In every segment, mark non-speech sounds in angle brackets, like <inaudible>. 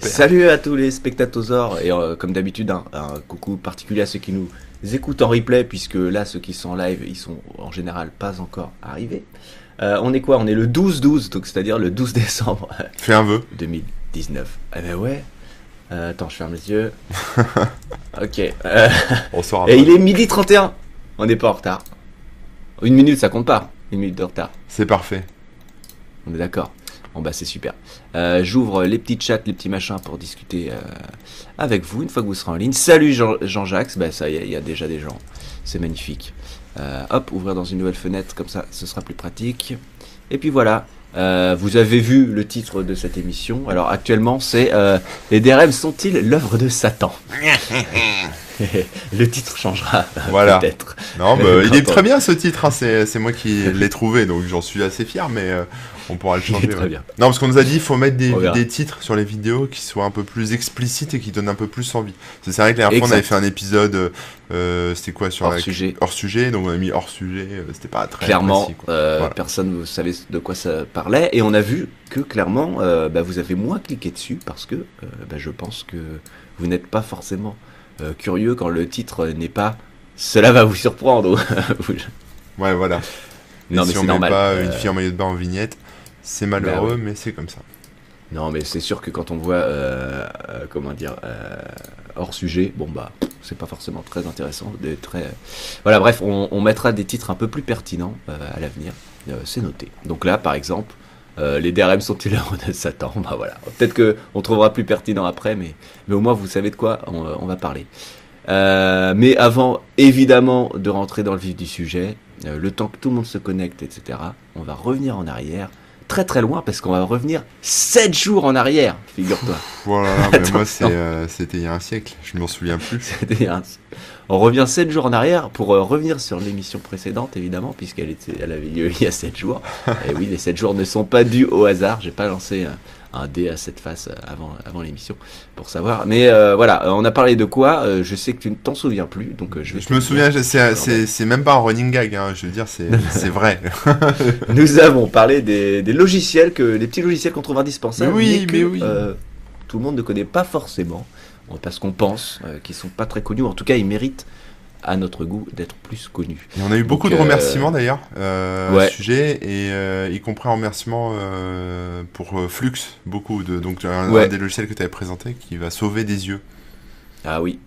Super. Salut à tous les spectateurs et euh, comme d'habitude un, un coucou particulier à ceux qui nous écoutent en replay puisque là ceux qui sont en live ils sont en général pas encore arrivés. Euh, on est quoi? On est le 12-12 donc c'est-à-dire le 12 décembre <laughs> Fais un vœu. 2019. Eh ben ouais. Euh, attends je ferme les yeux. <laughs> ok. On saura <laughs> et il est midi 31. On n'est pas en retard. Une minute ça compte pas. Une minute de retard. C'est parfait. On est d'accord. Bon bah c'est super. Euh, J'ouvre les petits chats, les petits machins pour discuter euh, avec vous une fois que vous serez en ligne. Salut Jean- Jean-Jacques, bah ça il y a déjà des gens. C'est magnifique. Euh, hop, ouvrir dans une nouvelle fenêtre, comme ça ce sera plus pratique. Et puis voilà. Vous avez vu le titre de cette émission. Alors actuellement c'est Les DRM sont-ils l'œuvre de Satan? <laughs> Le titre changera Voilà. peut-être. Non, bah, il est très bien ce titre. hein, C'est c'est moi qui <laughs> l'ai trouvé, donc j'en suis assez fier, mais euh, on pourra le changer. très ouais. bien. Non, parce qu'on nous a dit il faut mettre des, titres sur les vidéos qui soient un peu plus explicites et qui donnent un peu plus envie. C'est vrai que la dernière fois on avait fait un épisode, euh, c'était quoi sur Hors la- sujet. hors sujet, donc on a mis hors sujet. euh, C'était pas très clairement, précis, quoi. euh, Voilà. personne ne savait de quoi ça parlait. Et on a vu que clairement, euh, bah, vous avez moins cliqué dessus parce que euh, bah, je pense que vous n'êtes pas forcément euh, curieux quand le titre n'est pas Cela va vous surprendre. <laughs> Ouais, voilà. non, mais si on met normal. pas Euh, une fille en maillot de bain en vignette, c'est malheureux, Bah mais c'est comme ça. Non, mais c'est sûr que quand on voit, euh, euh, comment dire, euh, hors sujet, bon bah, c'est pas forcément très intéressant, très. Voilà, bref, on, on mettra des titres un peu plus pertinents à l'avenir. C'est noté. Donc là, par exemple, les DRM sont-ils l'œuvre de Satan? Bah voilà. Peut-être que on trouvera plus pertinent après, mais, mais au moins vous savez de quoi on, on va parler. Mais avant, évidemment, de rentrer dans le vif du sujet, le temps que tout le monde se connecte, etc., on va revenir en arrière, très très loin, parce qu'on va revenir 7 jours en arrière, figure-toi. Voilà, <laughs> mais moi euh, c'était il y a un siècle, je m'en souviens plus. C'était un- On revient 7 jours en arrière pour euh, revenir sur l'émission précédente, évidemment, puisqu'elle était, elle avait lieu <laughs> il y a 7 jours. <laughs> Et oui, les 7 jours ne sont pas dus au hasard. J'ai pas lancé un, un dé à cette face euh, avant, avant l'émission pour savoir. Mais euh, voilà, on a parlé de quoi Euh, Je sais que tu ne t'en souviens plus, donc je vais. Je me souviens, c'est, même pas un running gag, hein, je veux dire, c'est, <laughs> vrai. Nous avons parlé des, des logiciels, que, des petits logiciels qu'on trouve indispensables, Mais oui, que, mais oui. tout le monde ne connaît pas forcément, parce qu'on pense euh, qu'ils sont pas très connus. En tout cas, ils méritent, à notre goût, d'être plus connus. Et on a eu beaucoup Donc, de euh, remerciements d'ailleurs euh, ouais. à ce sujet, et euh, y compris un remerciement euh, pour Flux, beaucoup de donc un, Ouais. un des logiciels que tu avais présenté qui va sauver des yeux. Ah oui,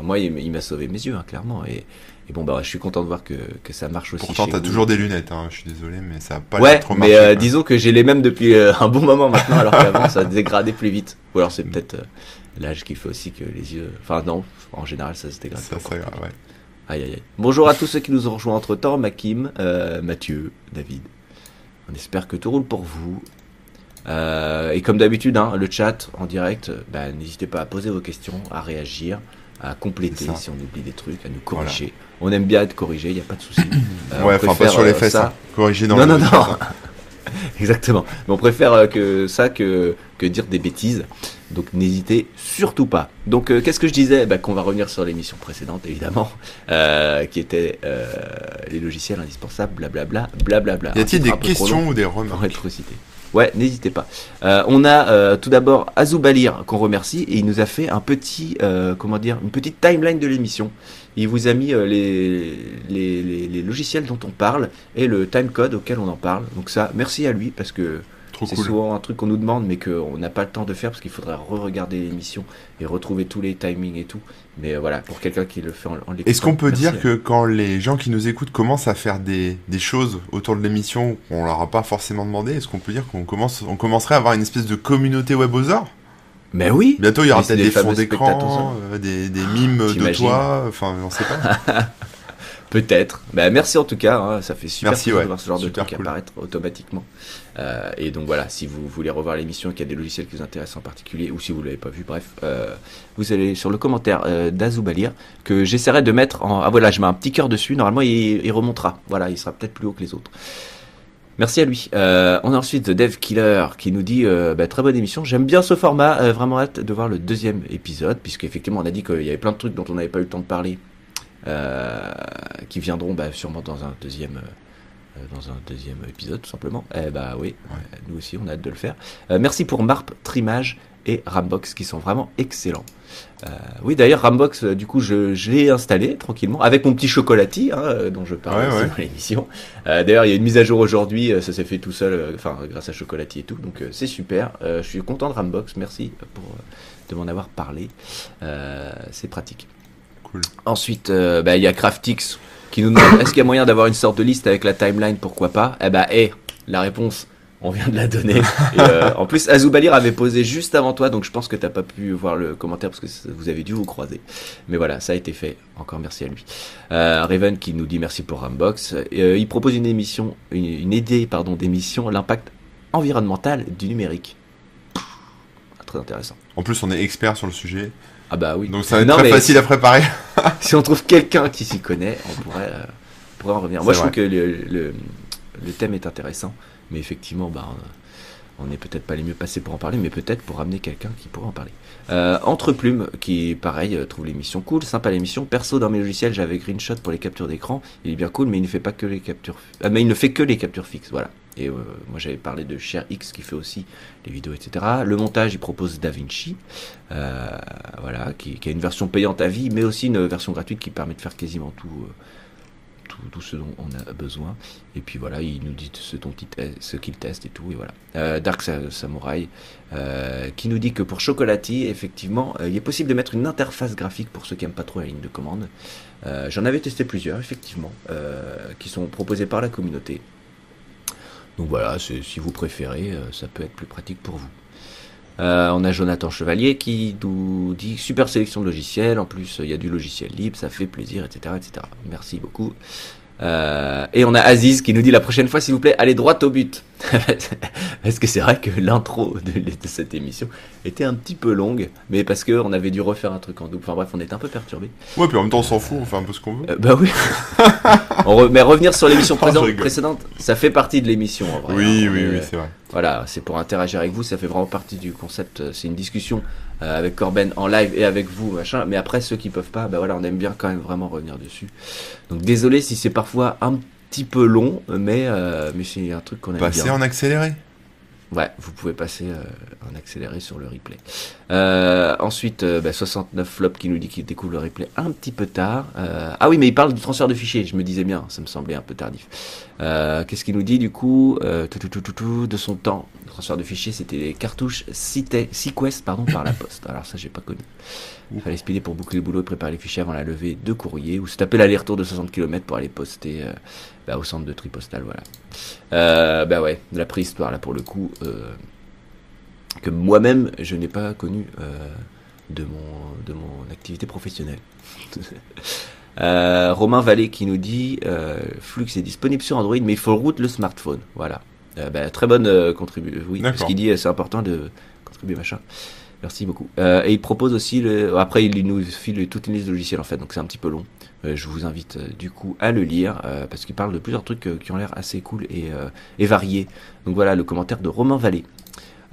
moi, il, m'a sauvé mes yeux, hein, clairement. Et, et bon, bah, je suis content de voir que, que ça marche aussi. Pourtant, t'as vous. toujours des lunettes, hein, je suis désolé, mais ça a pas Ouais, l'air trop mais marché, quoi. disons que j'ai les mêmes depuis <laughs> un bon moment maintenant, alors qu'avant ça dégradait plus vite. Ou alors c'est peut-être euh, l'âge qui fait aussi que les yeux. Enfin non, en général ça se dégrade. Ça, pas encore. ouais. Aïe aïe aïe. Bonjour à tous ceux qui nous ont rejoints entre temps, Makim, euh, Mathieu, David. On espère que tout roule pour vous. Euh, et comme d'habitude, hein, le chat en direct, bah, n'hésitez pas à poser vos questions, à réagir, à compléter si on oublie des trucs, à nous corriger. On aime bien être corrigé, il n'y a pas de souci. <coughs> Euh, ouais, on enfin pas sur les euh, fesses, ça. hein. corriger dans non, le non, non. hein. <laughs> Exactement. Mais on préfère que ça que, que dire des bêtises. Donc n'hésitez surtout pas. Donc euh, qu'est-ce que je disais? Bah, Qu'on va revenir sur l'émission précédente, évidemment, euh, qui était euh, les logiciels indispensables, blablabla, blablabla. Y a-t-il des questions ou des pour remarques être cité. Ouais, n'hésitez pas. On a tout d'abord Azoubalir qu'on remercie et il nous a fait un petit, comment dire, une petite timeline de l'émission. Il vous a mis les, les, les, les logiciels dont on parle et le timecode auquel on en parle. Donc ça, merci à lui parce que c'est cool. souvent un truc qu'on nous demande mais qu'on n'a pas le temps de faire parce qu'il faudrait re-regarder l'émission et retrouver tous les timings et tout. Mais euh, voilà, pour quelqu'un qui le fait en, en Est-ce qu'on peut merci dire que quand les gens qui nous écoutent commencent à faire des, des choses autour de l'émission qu'on leur a pas forcément demandé, est-ce qu'on peut dire qu'on commence, on commencerait à avoir une espèce de communauté webosaur Mais oui Bientôt, il y aura peut-être des fonds d'écran, euh, des, des mimes de toi, enfin, on sait pas. <laughs> Peut-être. Bah, merci en tout cas, hein, ça fait super Merci, ouais. de voir ce genre Super de truc cool. apparaître automatiquement. Euh, et donc voilà, si vous voulez revoir l'émission et qu'il y a des logiciels qui vous intéressent en particulier, ou si vous l'avez pas vu, bref, euh, vous allez sur le commentaire euh, d'Azoubalir, que j'essaierai de mettre en... Ah voilà, je mets un petit cœur dessus, normalement il, il remontera. Voilà, il sera peut-être plus haut que les autres. Merci à lui. Euh, on a ensuite The Dev Killer qui nous dit euh, bah, très bonne émission. J'aime bien ce format. euh, vraiment hâte de voir le deuxième épisode, puisqu'effectivement on a dit qu'il y avait plein de trucs dont on n'avait pas eu le temps de parler, qui viendront bah, sûrement dans un deuxième, euh, dans un deuxième épisode, tout simplement. Eh bah oui, nous aussi, on a hâte de le faire. merci pour Marp, Trimage et Rambox qui sont vraiment excellents. Euh, oui, d'ailleurs, Rambox, euh, du coup, je, l'ai installé tranquillement avec mon petit chocolatier hein, euh, dont je parle dans l'émission. d'ailleurs, il y a une mise à jour aujourd'hui, ça s'est fait tout seul, enfin, grâce à chocolatier et tout, donc c'est super. je suis content de Rambox, merci pour de m'en avoir parlé. c'est pratique. Cool. Ensuite, bah, il y a Craftix qui nous demande est-ce qu'il y a moyen d'avoir une sorte de liste avec la timeline Pourquoi pas? Eh bah, hé, la réponse on vient de la donner. Et, euh, en plus, Azoubalir avait posé juste avant toi, donc je pense que t'as pas pu voir le commentaire parce que vous avez dû vous croiser. Mais voilà, ça a été fait. Encore merci à lui. Euh, Raven qui nous dit merci pour Rambox. Euh, il propose une émission, une, idée pardon d'émission, l'impact environnemental du numérique. Très intéressant. En plus, on est expert sur le sujet. Ah bah oui. Donc ça va être très facile à préparer. <laughs> si on trouve quelqu'un qui s'y connaît, on pourrait, euh, pourrait en revenir. Moi, je trouve que le, le, le thème est intéressant. Mais effectivement, bah, on n'est peut-être pas les mieux passés pour en parler, mais peut-être pour amener quelqu'un qui pourrait en parler. Euh, Entre Plumes, qui pareil, euh, trouve l'émission cool, sympa l'émission. Perso, dans mes logiciels, j'avais Greenshot pour les captures d'écran. Il est bien cool, mais il ne fait pas que les captures. Ah, mais il ne fait que les captures fixes, voilà. Et euh, moi j'avais parlé de ShareX qui fait aussi les vidéos, etc. Le montage, il propose DaVinci, voilà, qui, a une version payante à vie, mais aussi une version gratuite qui permet de faire quasiment tout tout, ce dont on a besoin. Et puis voilà, il nous dit ce qu'il teste et tout. Et voilà. Euh, Dark Samurai euh, qui nous dit que pour Chocolati, effectivement, euh, il est possible de mettre une interface graphique pour ceux qui n'aiment pas trop la ligne de commande. J'en avais testé plusieurs, effectivement, qui sont proposés par la communauté. Donc voilà, si vous préférez, ça peut être plus pratique pour vous. Euh, on a Jonathan Chevalier qui nous dit super sélection de logiciels, en plus il y a du logiciel libre, ça fait plaisir, etc. etc. Merci beaucoup. Euh, et on a Aziz qui nous dit la prochaine fois, s'il vous plaît, allez droit au but. <laughs> parce que c'est vrai que l'intro de, cette émission était un petit peu longue, mais parce qu'on avait dû refaire un truc en double. Enfin bref, on était un peu perturbé. Ouais, puis en même temps, on s'en fout, on fait un peu ce qu'on veut. Euh, bah oui. <laughs> Mais revenir sur l'émission <laughs> précédente, ça fait partie de l'émission en vrai. Oui, hein. oui, oui, c'est vrai. Voilà, c'est pour interagir avec vous, ça fait vraiment partie du concept. C'est une discussion euh, avec Corben en live et avec vous, machin. Mais après, ceux qui peuvent pas, bah voilà, on aime bien quand même vraiment revenir dessus. Donc désolé si c'est parfois un petit peu long, mais, euh, mais c'est un truc qu'on aime Passer en accéléré Ouais, vous pouvez passer euh, en accéléré sur le replay. Euh, ensuite, bah, 69 Flop qui nous dit qu'il découvre le replay un petit peu tard. ah oui, mais il parle du transfert de fichiers, je me disais bien, ça me semblait un peu tardif. Qu'est-ce qu'il nous dit du coup De son temps, transfert de fichiers, c'était les cartouches Sequest pardon, par la poste. Alors ça, j'ai pas connu. Il fallait speeder pour boucler le boulot et préparer les fichiers avant la levée de courrier, ou se taper l'aller-retour de 60 km pour aller poster euh, bah, au centre de tri postal, voilà. Euh, bah ouais, de la préhistoire là pour le coup, euh, que moi-même je n'ai pas connu de, mon, de mon activité professionnelle. <laughs> Romain Vallée qui nous dit Flux est disponible sur Android, mais il faut route le smartphone. Voilà. Euh, bah, très bonne euh, contribution. Oui, ce qu'il dit, c'est important de contribuer, machin. Merci beaucoup. Euh, et il propose aussi, le... après il nous file toute une liste de logiciels en fait, donc c'est un petit peu long. je vous invite du coup à le lire parce qu'il parle de plusieurs trucs qui ont l'air assez cool et, et variés. Donc voilà le commentaire de Romain Vallée.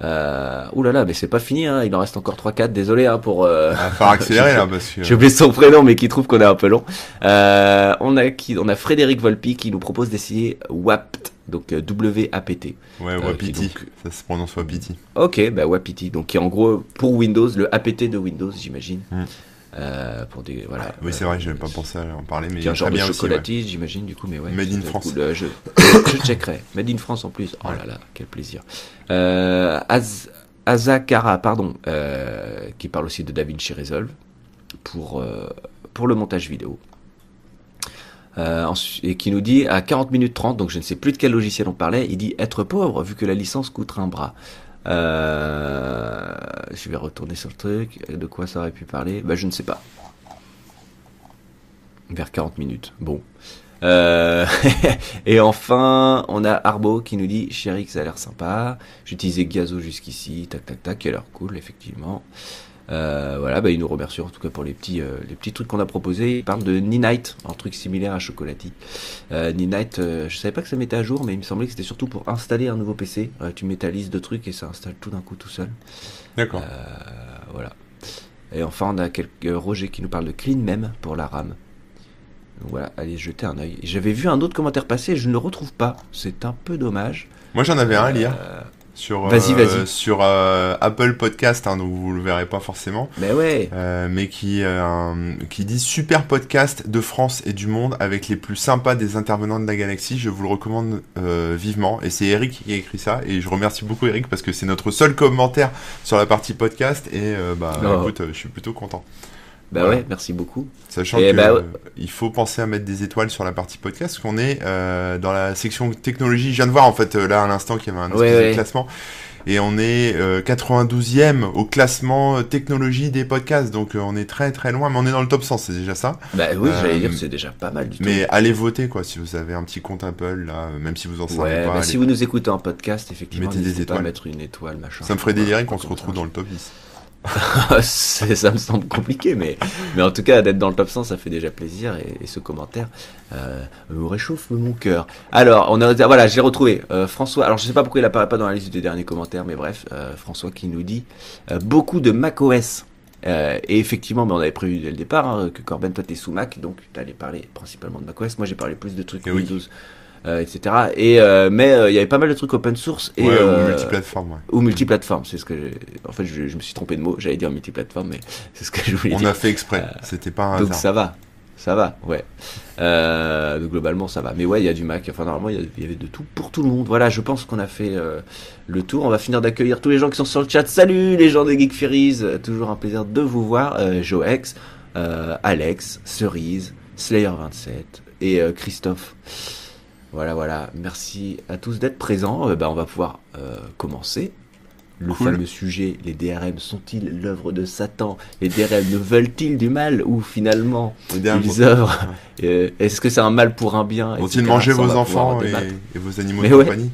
Euh, ouh là là, mais c'est pas fini, hein, il en reste encore 3-4, désolé hein, pour... Euh... Ah, faire accélérer là, <laughs> que... J'ai oublié son prénom, mais qui trouve qu'on est un peu long. Euh, on, a qui, on a Frédéric Volpi qui nous propose d'essayer WAPT, donc euh, W-A-P-T. Ouais, euh, Wapiti, ça se prononce Wapiti. Ok, bah Wapiti, donc qui est en gros pour Windows, le APT de Windows, j'imagine. Hmm. Euh, pour des voilà. oui, c'est vrai, j'avais pas pensé à en parler, mais un genre de chocolatine, j'imagine du coup, mais ouais. Made in France. je, <coughs> je checkerai. Made in France en plus. Oh là là, quel plaisir. Euh, Az Azakara, pardon, euh, qui parle aussi de DaVinci Resolve pour euh, pour le montage vidéo. Euh, et qui nous dit à 40 minutes 30, donc je ne sais plus de quel logiciel on parlait, il dit être pauvre vu que la licence coûtera un bras. Euh, je vais retourner sur le truc. De quoi ça aurait pu parler? Bah, je ne sais pas. Vers 40 minutes. Bon. Euh, <laughs> et enfin, on a Arbo qui nous dit Chéri, ça a l'air sympa. J'utilisais Gazo jusqu'ici. Tac, tac, tac. A l'air cool, effectivement. Euh, voilà, bah, il nous remercie en tout cas pour les petits, euh, les petits trucs qu'on a proposés. Il parle de Ninite, un truc similaire à Chocolati. Euh, Ninite, euh, je savais pas que ça mettait à jour, mais il me semblait que c'était surtout pour installer un nouveau PC. tu mets ta liste de trucs et ça installe tout d'un coup tout seul. D'accord. voilà. Et enfin, on a quelques Roger qui nous parle de Clean Mem pour la RAM. Donc voilà, allez jeter un œil. J'avais vu un autre commentaire passer, je ne le retrouve pas. C'est un peu dommage. Moi j'en avais un à lire. Sur, Vas-y, euh, vas-y. sur euh, Apple Podcast, hein, donc vous le verrez pas forcément, Mais ouais. euh, mais qui, qui dit super podcast de France et du monde avec les plus sympas des intervenants de la galaxie. Je vous le recommande vivement. Et c'est Eric qui a écrit ça. Et je remercie beaucoup Eric parce que c'est notre seul commentaire sur la partie podcast. Et bah Oh. écoute, je suis plutôt content. Bah Voilà. ouais, merci beaucoup. Sachant que bah, euh, il faut penser à mettre des étoiles sur la partie podcast, parce qu'on est euh, dans la section technologie. Je viens de voir en fait euh, là à l'instant qu'il y avait un espèce Ouais, de ouais. classement. Et on est euh, 92e au classement euh, technologie des podcasts, donc euh, on est très très loin, mais on est dans le top 100, c'est déjà ça. Bah oui, Euh, j'allais dire, c'est déjà pas mal du tout. Mais allez voter quoi, si vous avez un petit compte Apple là, euh, même si vous en savez pas. bah, allez- si vous nous écoutez en podcast, effectivement, Mettez des n'hésitez pas étoiles. mettre une étoile, machin. Ça me ferait délirer qu'on se retrouve dans le top 10. <laughs> Ça me semble compliqué, mais, mais en tout cas, d'être dans le top 100, ça fait déjà plaisir. Et, et ce commentaire euh, me réchauffe mon cœur. Alors, on a, voilà, j'ai retrouvé euh, François. Alors, je sais pas pourquoi il apparaît pas dans la liste des derniers commentaires, mais bref, euh, François qui nous dit beaucoup de macOS. Et effectivement, mais on avait prévu dès le départ hein, que Corben, toi, t'es sous Mac, donc tu allais parler principalement de macOS. Moi, j'ai parlé plus de trucs Eh oui. Euh, etc. Et euh, mais euh, il y avait pas mal de trucs open source et ouais, euh, ou multiplateforme, ouais. ou multiplateforme, c'est ce que j'ai... En fait, je, je me suis trompé de mot, j'allais dire multiplateforme, mais <laughs> c'est ce que je voulais On dire. a fait exprès, Euh, c'était pas un Donc hasard. ça va, ça va, ouais. Euh, donc globalement, ça va. Mais ouais, il y a du Mac, enfin normalement, il y avait de tout pour tout le monde. Voilà, je pense qu'on a fait euh, le tour. On va finir d'accueillir tous les gens qui sont sur le chat. Salut les gens de Geek Ferries, Euh, toujours un plaisir de vous voir. Euh, Joex, euh, Alex, Cerise, Slayer27 et euh, Christophe. Voilà, voilà. Merci à tous d'être présents. Euh, bah, on va pouvoir euh, commencer. Le Cool. fameux sujet, les DRM sont-ils l'œuvre de Satan? Les DRM ne veulent-ils du mal ou finalement ils œuvrent? Euh, Est-ce que c'est un mal pour un bien? Vont-ils manger vos enfants et, vos animaux Mais de ouais. compagnie?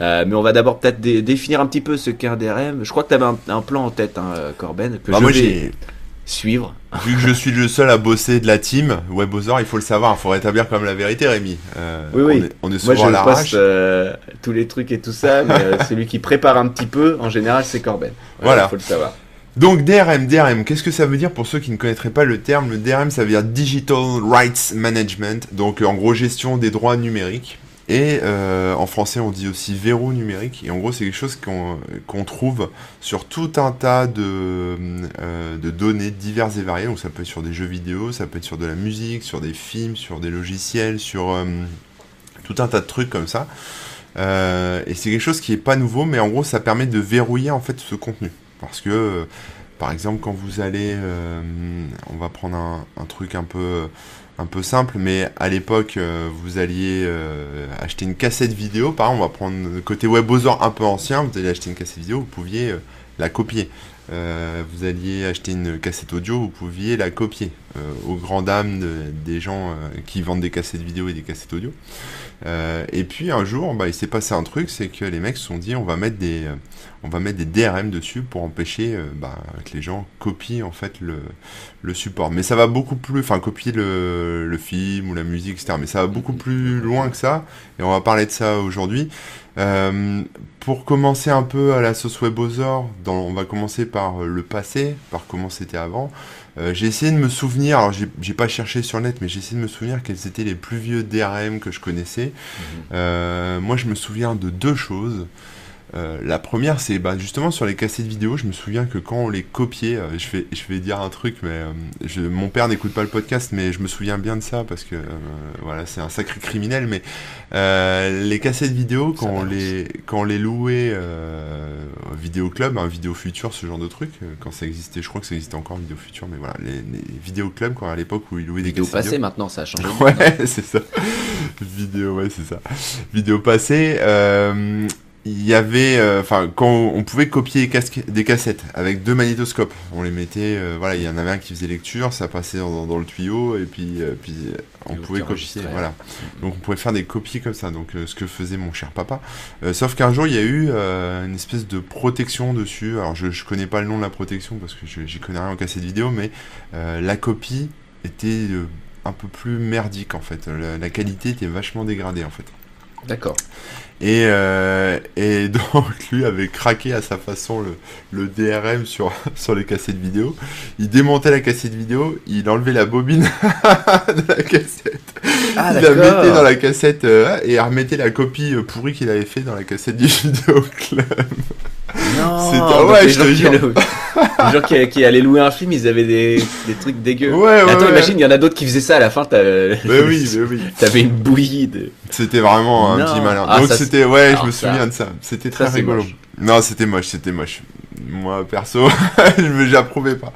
Euh, Mais on va d'abord peut-être dé- définir un petit peu ce qu'est un DRM. Je crois que tu avais un, un plan en tête, hein, Corben, que Bah, je moi vais j'ai suivre. Vu que je suis le seul à bosser de la team, WebOzor, il faut le savoir, il faut rétablir quand même la vérité, Rémi. Euh, Oui, oui. On est, on est Moi, souvent à l'arrache. poste euh, tous les trucs et tout ça, mais euh, <laughs> celui qui prépare un petit peu, en général, c'est Corben. Voilà. faut le savoir. Donc DRM, DRM, qu'est-ce que ça veut dire pour ceux qui ne connaîtraient pas le terme? Le DRM, ça veut dire Digital Rights Management, donc en gros gestion des droits numériques. Et euh, en français, on dit aussi verrou numérique. Et en gros, c'est quelque chose qu'on qu'on trouve sur tout un tas de, euh, de données diverses et variées. Donc ça peut être sur des jeux vidéo, ça peut être sur de la musique, sur des films, sur des logiciels, sur euh, tout un tas de trucs comme ça. Euh, et c'est quelque chose qui est pas nouveau, mais en gros, ça permet de verrouiller en fait ce contenu. Parce que, euh, par exemple, quand vous allez, euh, on va prendre un, truc un peu, un peu simple, mais à l'époque, euh, vous alliez euh, acheter une cassette vidéo. Par exemple, on va prendre le côté WebOzor un peu ancien. Vous allez acheter une cassette vidéo, vous pouviez la copier. Euh, vous alliez acheter une cassette audio, vous pouviez la copier. Euh, aux grandes dames de- des gens euh, qui vendent des cassettes vidéo et des cassettes audio. Euh, et puis un jour, bah, il s'est passé un truc, c'est que les mecs se sont dit on va mettre des, on va mettre des DRM dessus pour empêcher bah, que les gens copient en fait le, le support. Mais ça va beaucoup plus, enfin copier le, le film ou la musique, etc. Mais ça va beaucoup plus loin que ça. Et on va parler de ça aujourd'hui. Euh, pour commencer un peu à la sauce dans, on va commencer par euh, le passé, par comment c'était avant. Euh, j'ai essayé de me souvenir, alors j'ai pas cherché sur le net, mais j'ai essayé de me souvenir quels étaient les plus vieux DRM que je connaissais. Euh, moi, je me souviens de deux choses. Euh, la première, c'est bah, justement sur les cassettes vidéo. Je me souviens que quand on les copiait, euh, je, vais, je vais dire un truc, mais euh, je, mon père n'écoute pas le podcast, mais je me souviens bien de ça parce que euh, voilà, c'est un sacré criminel. Mais euh, les cassettes vidéo, Ça quand on les, quand on les louait euh, Vidéo Club, un Vidéo Futur, ce genre de truc, quand ça existait, je crois que ça existait encore Vidéo Futur, mais voilà, les, les Vidéo Club, quand à l'époque où ils louaient des Vidéo cassettes passée maintenant, ça a changé. <laughs> Ouais, c'est ça. Vidéo, ouais, c'est ça. Vidéo passée, euh, il y avait, euh, enfin, quand on pouvait copier des, cassettes avec deux magnétoscopes, on les mettait, euh, voilà, il y en avait un qui faisait lecture, ça passait dans, dans le tuyau et puis, euh, puis euh, on Et pouvait copier, voilà. Donc on pouvait faire des copies comme ça, donc euh, ce que faisait mon cher papa. Sauf qu'un jour il y a eu une espèce de protection dessus. Alors je, je connais pas le nom de la protection parce que j'y connais rien en cassette vidéo, mais la copie était un peu plus merdique en fait. La, la qualité était vachement dégradée en fait. D'accord. Et, euh, et <laughs> donc lui avait craqué à sa façon le, le DRM sur, <laughs> sur les cassettes vidéo. Il démontait la cassette vidéo, il enlevait la bobine <laughs> de la cassette. Ah, il la mettait dans la cassette euh, et il remettait la copie euh, pourrie qu'il avait fait dans la cassette du vidéo-club. Non, C'était- donc ouais, je te qui jure. allaient- les gens qui, qui allaient louer un film, ils avaient des, des trucs dégueux. Ouais, ouais, Attends, ouais. imagine, il y en a d'autres qui faisaient ça à la fin. t'as- Mais oui, mais oui. <laughs> T'avais une bouillie de. C'était vraiment un Non. petit malin. Ah, Donc c'était, ouais, alors je me ça- souviens de ça. C'était très ça, rigolo. moche. Non, c'était moche, c'était moche. Moi, perso, <laughs> je me j'approuvais pas.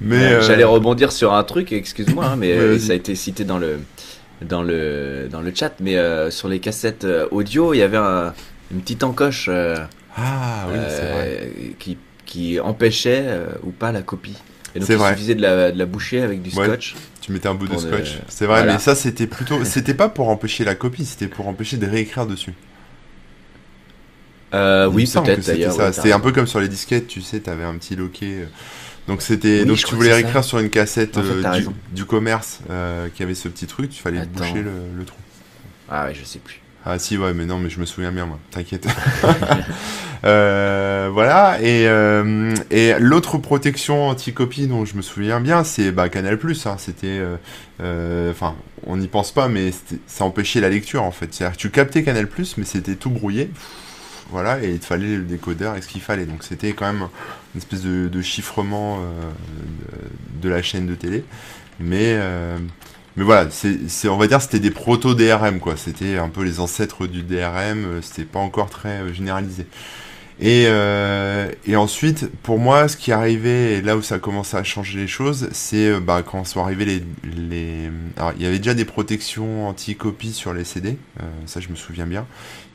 Mais euh, J'allais rebondir sur un truc, excuse-moi, hein, mais euh, ça a été cité dans le dans le dans le chat, mais euh, sur les cassettes audio, il y avait un- une petite encoche Ah oui, c'est vrai. euh, qui qui empêchait euh, ou pas la copie. Et donc il vrai. suffisait de la, de la boucher avec du Ouais. scotch. Tu mettais un bout de scotch. C'est vrai, voilà. mais ça c'était plutôt, c'était pas pour empêcher la copie, c'était pour empêcher de réécrire dessus. Euh, oui, peut-être c'était d'ailleurs. ouais, C'était un peu comme sur les disquettes, tu sais, t'avais un petit loquet. Donc c'était, Oui, donc tu voulais réécrire sur une cassette En fait, euh, t'as du, commerce euh, qui avait ce petit truc, il fallait Attends. boucher le, le trou. Ah ouais, je sais plus. Ah si ouais mais non mais je me souviens bien moi. T'inquiète. <laughs> Euh, voilà et, euh, et l'autre protection anti-copie dont je me souviens bien c'est bah, Canal hein, c'était euh, enfin on n'y pense pas mais ça empêchait la lecture en fait. C'est-à-dire tu captais Canal mais c'était tout brouillé. Voilà et il te fallait le décodeur et ce qu'il fallait. Donc c'était quand même une espèce de, chiffrement de, de la chaîne de télé. Mais mais voilà, c'est, on va dire c'était des proto DRM quoi. C'était un peu les ancêtres du DRM. euh, C'était pas encore très euh, généralisé. Et, euh, et ensuite, pour moi, ce qui arrivait, et là où ça a commencé à changer les choses, c'est euh, bah, quand sont arrivés les, les... Alors, il y avait déjà des protections anti-copie sur les CD, euh, ça je me souviens bien.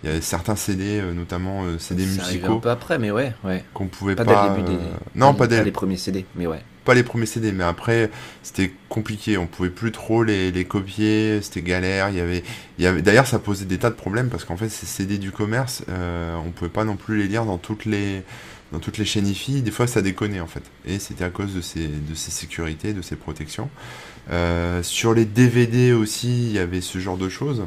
Il y avait certains CD, notamment euh, CD C'est arrivé un musicaux, peu après, mais ouais, ouais. qu'on pouvait Pas pas... dès le début des. Non, pas dès, les premiers CD, mais ouais. Pas les premiers CD, mais après c'était compliqué, on pouvait plus trop les, copier, c'était galère. Il y avait, y avait, d'ailleurs ça posait des tas de problèmes parce qu'en fait ces CD du commerce, euh, on pouvait pas non plus les lire dans toutes les dans toutes les chaînes IFI. Des fois ça déconnait en fait, et c'était à cause de ces de ces sécurités, de ces protections. Euh, sur les DVD aussi, il y avait ce genre de choses.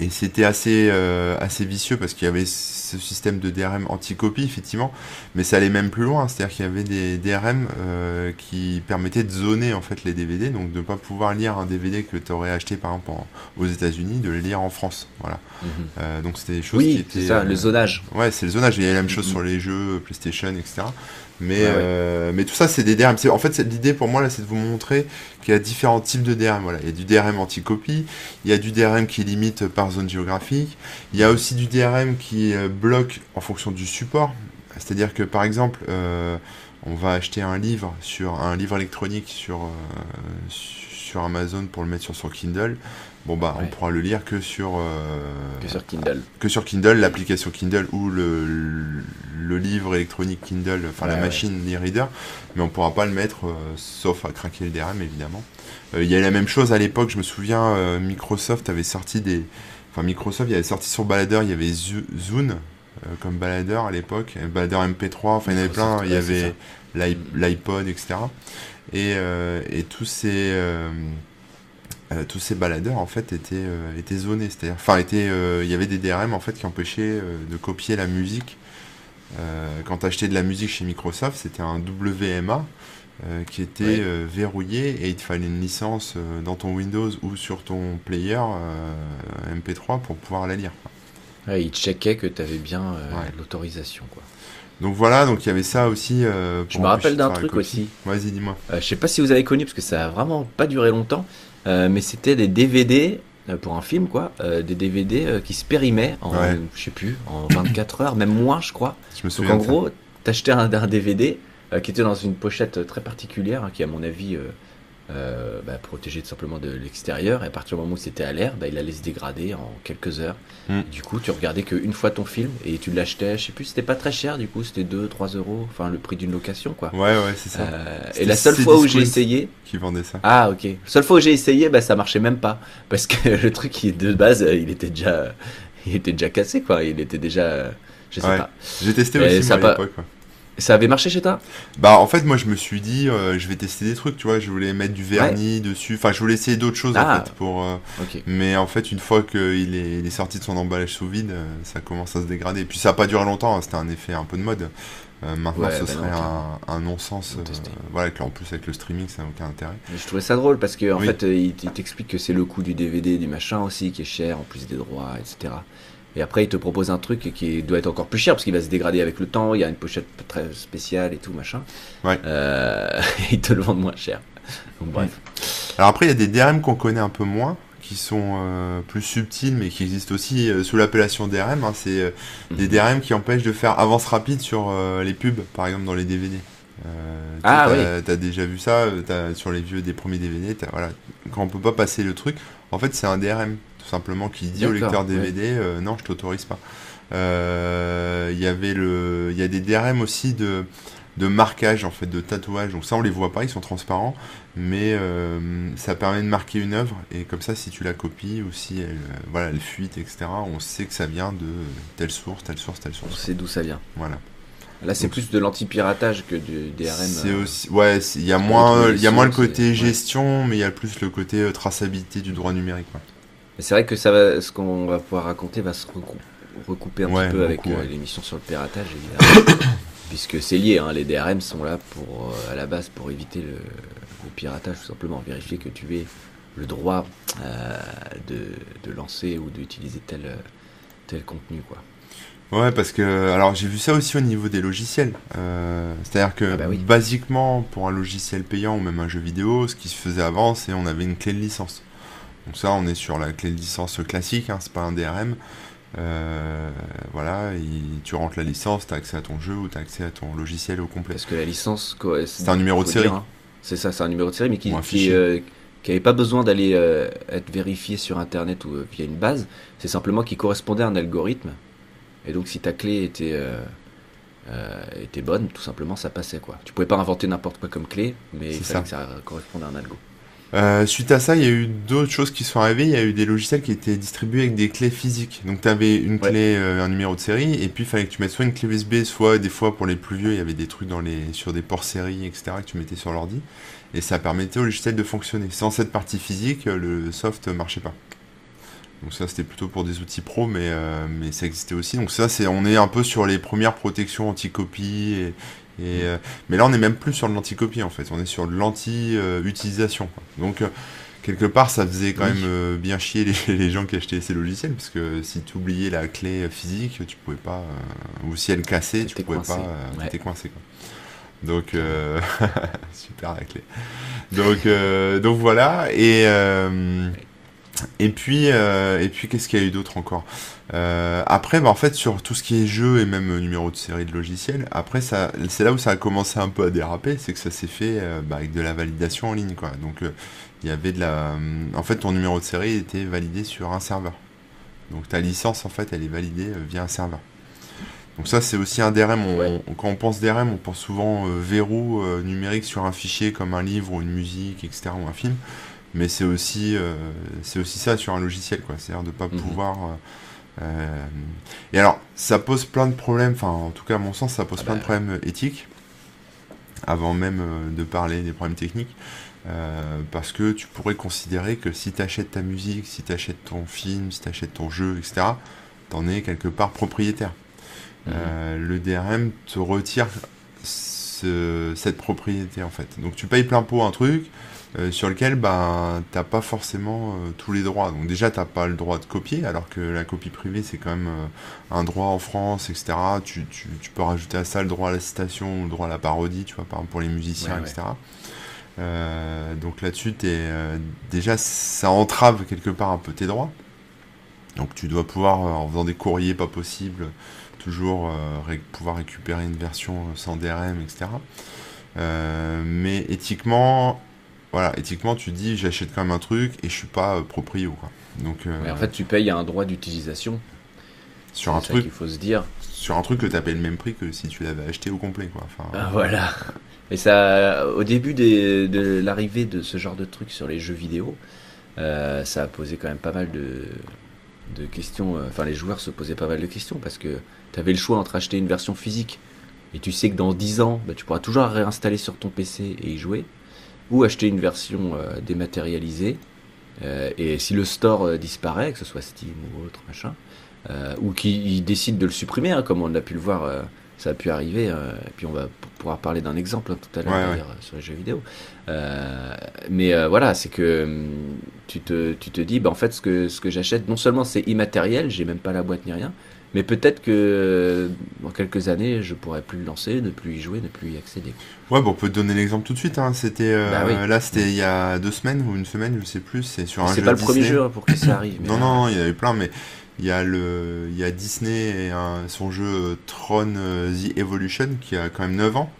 Et c'était assez, euh, assez vicieux parce qu'il y avait ce système de DRM anti-copie, effectivement, mais ça allait même plus loin. C'est-à-dire qu'il y avait des DRM euh, qui permettaient de zoner en fait les DVD, donc de ne pas pouvoir lire un DVD que tu aurais acheté par exemple en- aux États-Unis, de le lire en France. Voilà. Mhm. Euh, donc c'était des choses qui Oui, étaient. c'est ça, euh, le zonage. Ouais, c'est le zonage. Il y a la même chose Mhm. sur les jeux, PlayStation, etc. Mais, Ouais, ouais. euh, mais tout ça, c'est des DRM. En fait, l'idée pour moi, là, c'est de vous montrer qu'il y a différents types de DRM. Voilà. Il y a du DRM anti-copie, il y a du DRM qui limite par zone géographique, il y a aussi du DRM qui euh, bloque en fonction du support. C'est-à-dire que, par exemple, euh, on va acheter un livre, sur un livre électronique sur, euh, sur Amazon pour le mettre sur son Kindle. Bon, bah, Ouais. on pourra le lire que sur. euh, Que sur Kindle. que sur Kindle, l'application Kindle ou le, le livre électronique Kindle, enfin la Ouais, machine e-reader, mais on pourra pas le mettre, euh, sauf à craquer le DRM évidemment. Euh, Il y a la même chose à l'époque, je me souviens, euh, Microsoft avait sorti des... Enfin Microsoft, il avait sorti son baladeur, il y avait Zu- Zune euh, comme baladeur à l'époque, baladeur MP3, enfin il y en avait plein, il y avait l'i- l'iPod, etc. Et, euh, et tous ces... euh, tous ces baladeurs en fait étaient, euh, étaient zonés, c'est-à-dire, enfin euh, il y avait des DRM en fait qui empêchaient de copier la musique. Quand tu achetais de la musique chez Microsoft, c'était un WMA qui était verrouillé et il te fallait une licence dans ton Windows ou sur ton player euh, MP3 pour pouvoir la lire. Ouais, il checkait que tu avais bien Ouais. l'autorisation, quoi. Donc voilà, donc il y avait ça aussi. euh, Je me rappelle d'un truc aussi. Vas-y, dis-moi. Euh, je sais pas si vous avez connu parce que ça a vraiment pas duré longtemps, mais c'était des DVD euh, pour un film quoi, euh, des DVD euh, qui se périmaient en Ouais. je sais plus en 24 heures, même moins je crois. Je me Donc souviens. en de ça. gros, t'achetais un, un DVD euh, qui était dans une pochette euh, très particulière hein, qui à mon avis euh, bah, protégé tout simplement de l'extérieur et à partir du moment où c'était à l'air, bah, il allait se dégrader en quelques heures. Mm. Du coup, tu regardais qu'une fois ton film et tu l'achetais, je sais plus, c'était pas très cher du coup, c'était 2 3 euros, enfin le prix d'une location quoi. Ouais, ouais, c'est ça. Euh, et la seule fois où j'ai essayé, Qui vendait ça. ah ok, seule fois où j'ai essayé, bah ça marchait même pas parce que <laughs> le truc il- de base il était déjà, il était déjà cassé quoi, il était déjà, je sais Ouais. pas. J'ai testé Et aussi ça moi, à pas- l'époque. ouais. Ça avait marché chez toi? Bah en fait moi je me suis dit euh, je vais tester des trucs tu vois. Je voulais mettre du vernis dessus. Enfin je voulais essayer d'autres choses en Ah. fait pour euh, mais en fait une fois qu'il est, il est sorti de son emballage sous vide euh, ça commence à se dégrader. Puis ça a pas duré longtemps hein, c'était un effet un peu de mode. Maintenant Ouais, ce bah serait non, un, un non-sens voilà en plus avec le streaming ça n'a aucun intérêt. Mais je trouvais ça drôle parce que en Oui. fait, il t'explique que c'est le coût du DVD, du machin aussi qui est cher, en plus des droits, etc. Et après, il te propose un truc qui doit être encore plus cher parce qu'il va se dégrader avec le temps. Il y a une pochette très spéciale et tout machin. Ouais. Euh, <laughs> ils te le vendent moins cher. Donc bref. alors après il y a des DRM qu'on connaît un peu moins qui sont euh, plus subtils mais qui existent aussi euh, sous l'appellation DRM hein, c'est euh, des Mhm. DRM qui empêchent de faire avance rapide sur les pubs, par exemple dans les DVD. Euh, Ah, t'as, t'as déjà vu ça sur les vieux des premiers DVD. voilà, quand on peut pas passer le truc, en fait c'est un DRM tout simplement qui dit au lecteur DVD euh, non je t'autorise pas. Euh, Il y avait le, il y a des DRM aussi de de marquage en fait de tatouage donc ça on les voit pas ils sont transparents mais euh, ça permet de marquer une œuvre et comme ça si tu la copies ou si elle euh, voilà elle fuite etc on sait que ça vient de telle source telle source telle On source sait d'où ça vient. voilà Là, c'est plus de l'anti-piratage que du DRM. c'est euh, aussi ouais il y a moins il y a moins le côté ouais. gestion mais il y a plus le côté euh, traçabilité du droit numérique. Mais c'est vrai que ça va, ce qu'on va pouvoir raconter va se recou- recouper un Ouais, petit peu avec euh, l'émission sur le piratage, évidemment. <coughs> Puisque c'est lié, hein, les DRM sont là pour, euh, à la base pour éviter le, le piratage, tout simplement. Vérifier que tu aies le droit euh, de, de lancer ou d'utiliser tel, tel contenu. Quoi. Ouais, parce que alors j'ai vu ça aussi au niveau des logiciels. Euh, C'est-à-dire que Ah bah oui. basiquement pour un logiciel payant ou même un jeu vidéo, ce qui se faisait avant, c'est on avait une clé de licence. Donc ça, on est sur la clé de licence classique, hein, c'est pas un DRM. Euh, voilà, tu rentres la licence, tu as accès à ton jeu ou tu as accès à ton logiciel au complet. Parce que la licence, C'est un numéro de série. hein. C'est ça, c'est un numéro de série, mais qui qui, fichier. euh, qui pas besoin d'aller euh, être vérifié sur Internet ou via une base. C'est simplement qu'il correspondait à un algorithme. Et donc, si ta clé était était bonne, tout simplement, ça passait quoi. Tu pouvais pas inventer n'importe quoi comme clé, mais il C'est fallait ça. que ça corresponde à un algo. Euh, suite à ça, il y a eu d'autres choses qui sont arrivées. Il y a eu des logiciels qui étaient distribués avec des clés physiques. Donc, tu avais une Ouais. clé, euh, un numéro de série, et puis il fallait que tu mettes soit une clé USB, soit des fois pour les plus vieux, il y avait des trucs dans les, sur des ports série, etc., que tu mettais sur l'ordi. Et ça permettait au logiciel de fonctionner. Sans cette partie physique, le soft marchait pas. Donc ça, c'était plutôt pour des outils pro, mais, euh, mais ça existait aussi. Donc ça, c'est, on est un peu sur les premières protections anti-copie. Et, et, euh, mais là, on est même plus sur de l'anti-copie, en fait. On est sur de l'anti-utilisation. Donc, euh, quelque part, ça faisait quand Oui. même euh, bien chier les, <laughs> les gens qui achetaient ces logiciels, parce que si tu oubliais la clé physique, tu pouvais pas... ou si elle cassait, tu pouvais coincé. pas... Ouais. T'étais coincé, quoi. Donc, <laughs> super la clé. Donc, euh, donc voilà. Et, et puis, euh, et puis qu'est-ce qu'il y a eu d'autre encore Euh, Après, bah, en fait, sur tout ce qui est jeu et même euh, numéro de série de logiciel, après, ça, c'est là où ça a commencé un peu à déraper, c'est que ça s'est fait euh, bah, avec de la validation en ligne, quoi. Donc, il y avait de la, en fait, ton numéro de série était validé sur un serveur. Donc, ta licence, en fait, elle est validée via un serveur. Donc ça, c'est aussi un DRM. On- Ouais. on- quand on pense DRM, on pense souvent euh, verrou euh, numérique sur un fichier comme un livre ou une musique, etc. ou un film. Mais c'est aussi, euh, c'est aussi ça sur un logiciel, quoi. C'est-à-dire de pas Mhm. pouvoir. euh, euh, Et alors, ça pose plein de problèmes. Enfin, en tout cas, à mon sens, ça pose Ah plein bah. de problèmes euh, éthiques. Avant même de parler des problèmes techniques. Euh, parce que tu pourrais considérer que si tu achètes ta musique, si tu achètes ton film, si tu achètes ton jeu, etc., t'en es quelque part propriétaire. Mhm. Euh, le DRM te retire ce- cette propriété en fait. Donc tu payes plein pot un truc euh, sur lequel ben t'as pas forcément euh, tous les droits. Donc déjà t'as pas le droit de copier, alors que la copie privée c'est quand même euh, un droit en France, etc. Tu, tu, tu peux rajouter à ça le droit à la citation ou le droit à la parodie, tu vois, par exemple pour les musiciens, Ouais, etc. Donc là-dessus, t'es, déjà, ça entrave quelque part un peu tes droits. Donc tu dois pouvoir, en faisant des courriers pas possibles, toujours ré- pouvoir récupérer une version sans DRM, etc. Mais éthiquement, voilà, éthiquement, tu dis j'achète quand même un truc et je suis pas euh, proprio, quoi. Donc euh, Mais en fait, tu payes un droit d'utilisation. sur un truc, qu'il faut se dire. sur un truc que tu payes le même prix que si tu l'avais acheté au complet, quoi. Enfin, Ah, voilà. Et ça, au début des- de l'arrivée de ce genre de truc sur les jeux vidéo, euh, ça a posé quand même pas mal de, de questions. Enfin, les joueurs se posaient pas mal de questions parce que tu avais le choix entre acheter une version physique et tu sais que dans 10 ans, bah, tu pourras toujours réinstaller sur ton PC et y jouer, ou acheter une version euh, dématérialisée. Euh, et si le store euh, disparaît, que ce soit Steam ou autre machin, ou qu'ils décident de le supprimer, hein, comme on a pu le voir, ça a pu arriver. et puis on va pouvoir parler d'un exemple hein, tout à l'heure sur les jeux vidéo. mais voilà, c'est que tu te, tu te dis, bah, en fait, ce que, ce que j'achète, non seulement c'est immatériel, j'ai même pas la boîte ni rien, mais peut-être que dans quelques années, je pourrais plus le lancer, ne plus y jouer, ne plus y accéder. Ouais, bon, on peut te donner l'exemple tout de suite. Hein. C'était euh, bah là, c'était il y a deux semaines ou une semaine, je sais plus. C'est sur un. C'est pas le premier jeu pour que ça <coughs> arrive. non, non, il y en avait plein, mais il y a le, il y a Disney et son jeu euh, Tron euh, The Evolution qui a quand même 9 ans.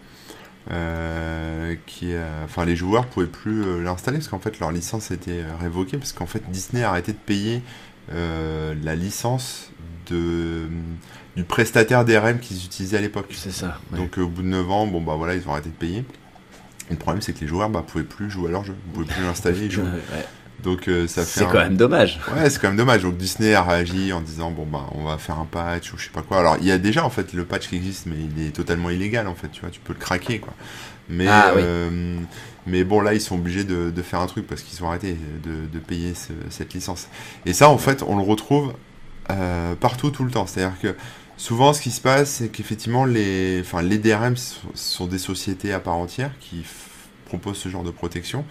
qui enfin les joueurs pouvaient plus l'installer parce qu'en fait leur licence était révoquée parce qu'en fait Disney a arrêté de payer la licence de, du prestataire DRM qu'ils utilisaient à l'époque. C'est ça. Donc au bout de 9 ans, bon bah voilà, ils ont arrêté de payer. le problème c'est que les joueurs bah, pouvaient plus jouer à leur jeu, ils pouvaient plus l'installer et <laughs> jouer. Donc euh, ça fait. C'est quand même dommage. Ouais, c'est quand même dommage. Donc Disney a réagi en disant bon bah on va faire un patch ou je sais pas quoi. Alors il y a déjà en fait le patch qui existe, mais il est totalement illégal en fait. Tu vois, tu peux le craquer quoi. Mais ah, euh, mais bon là ils sont obligés de, de faire un truc parce qu'ils ont arrêté de, de payer cette licence. Et ça en fait on le retrouve euh, partout tout le temps. C'est-à-dire que souvent ce qui se passe, c'est qu'effectivement les, enfin, les DRM sont des sociétés à part entière qui proposent ce genre de protection.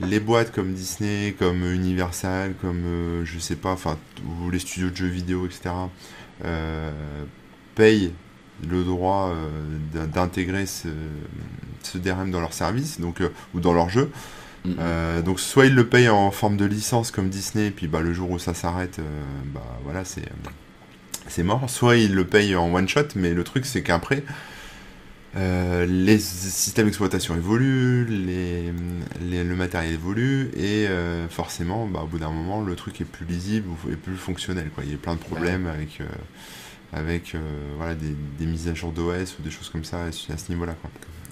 Les boîtes comme Disney, comme Universal, comme euh, je sais pas, enfin ou les studios de jeux vidéo, etc. Euh, payent le droit d'intégrer ce, ce, DRM dans leur service, donc ou dans leur jeu. Euh, donc soit ils le payent en forme de licence comme Disney, et puis bah, le jour où ça s'arrête, euh, bah voilà, c'est c'est mort. Soit ils le payent en one shot, mais le truc c'est qu'après euh, les systèmes d'exploitation évoluent, le matériel évolue et forcément, bah, au bout d'un moment, le truc est plus lisible et plus fonctionnel. Quoi. Il y a plein de problèmes avec avec voilà des, des, mises à jour d'OS ou des choses comme ça à ce niveau-là.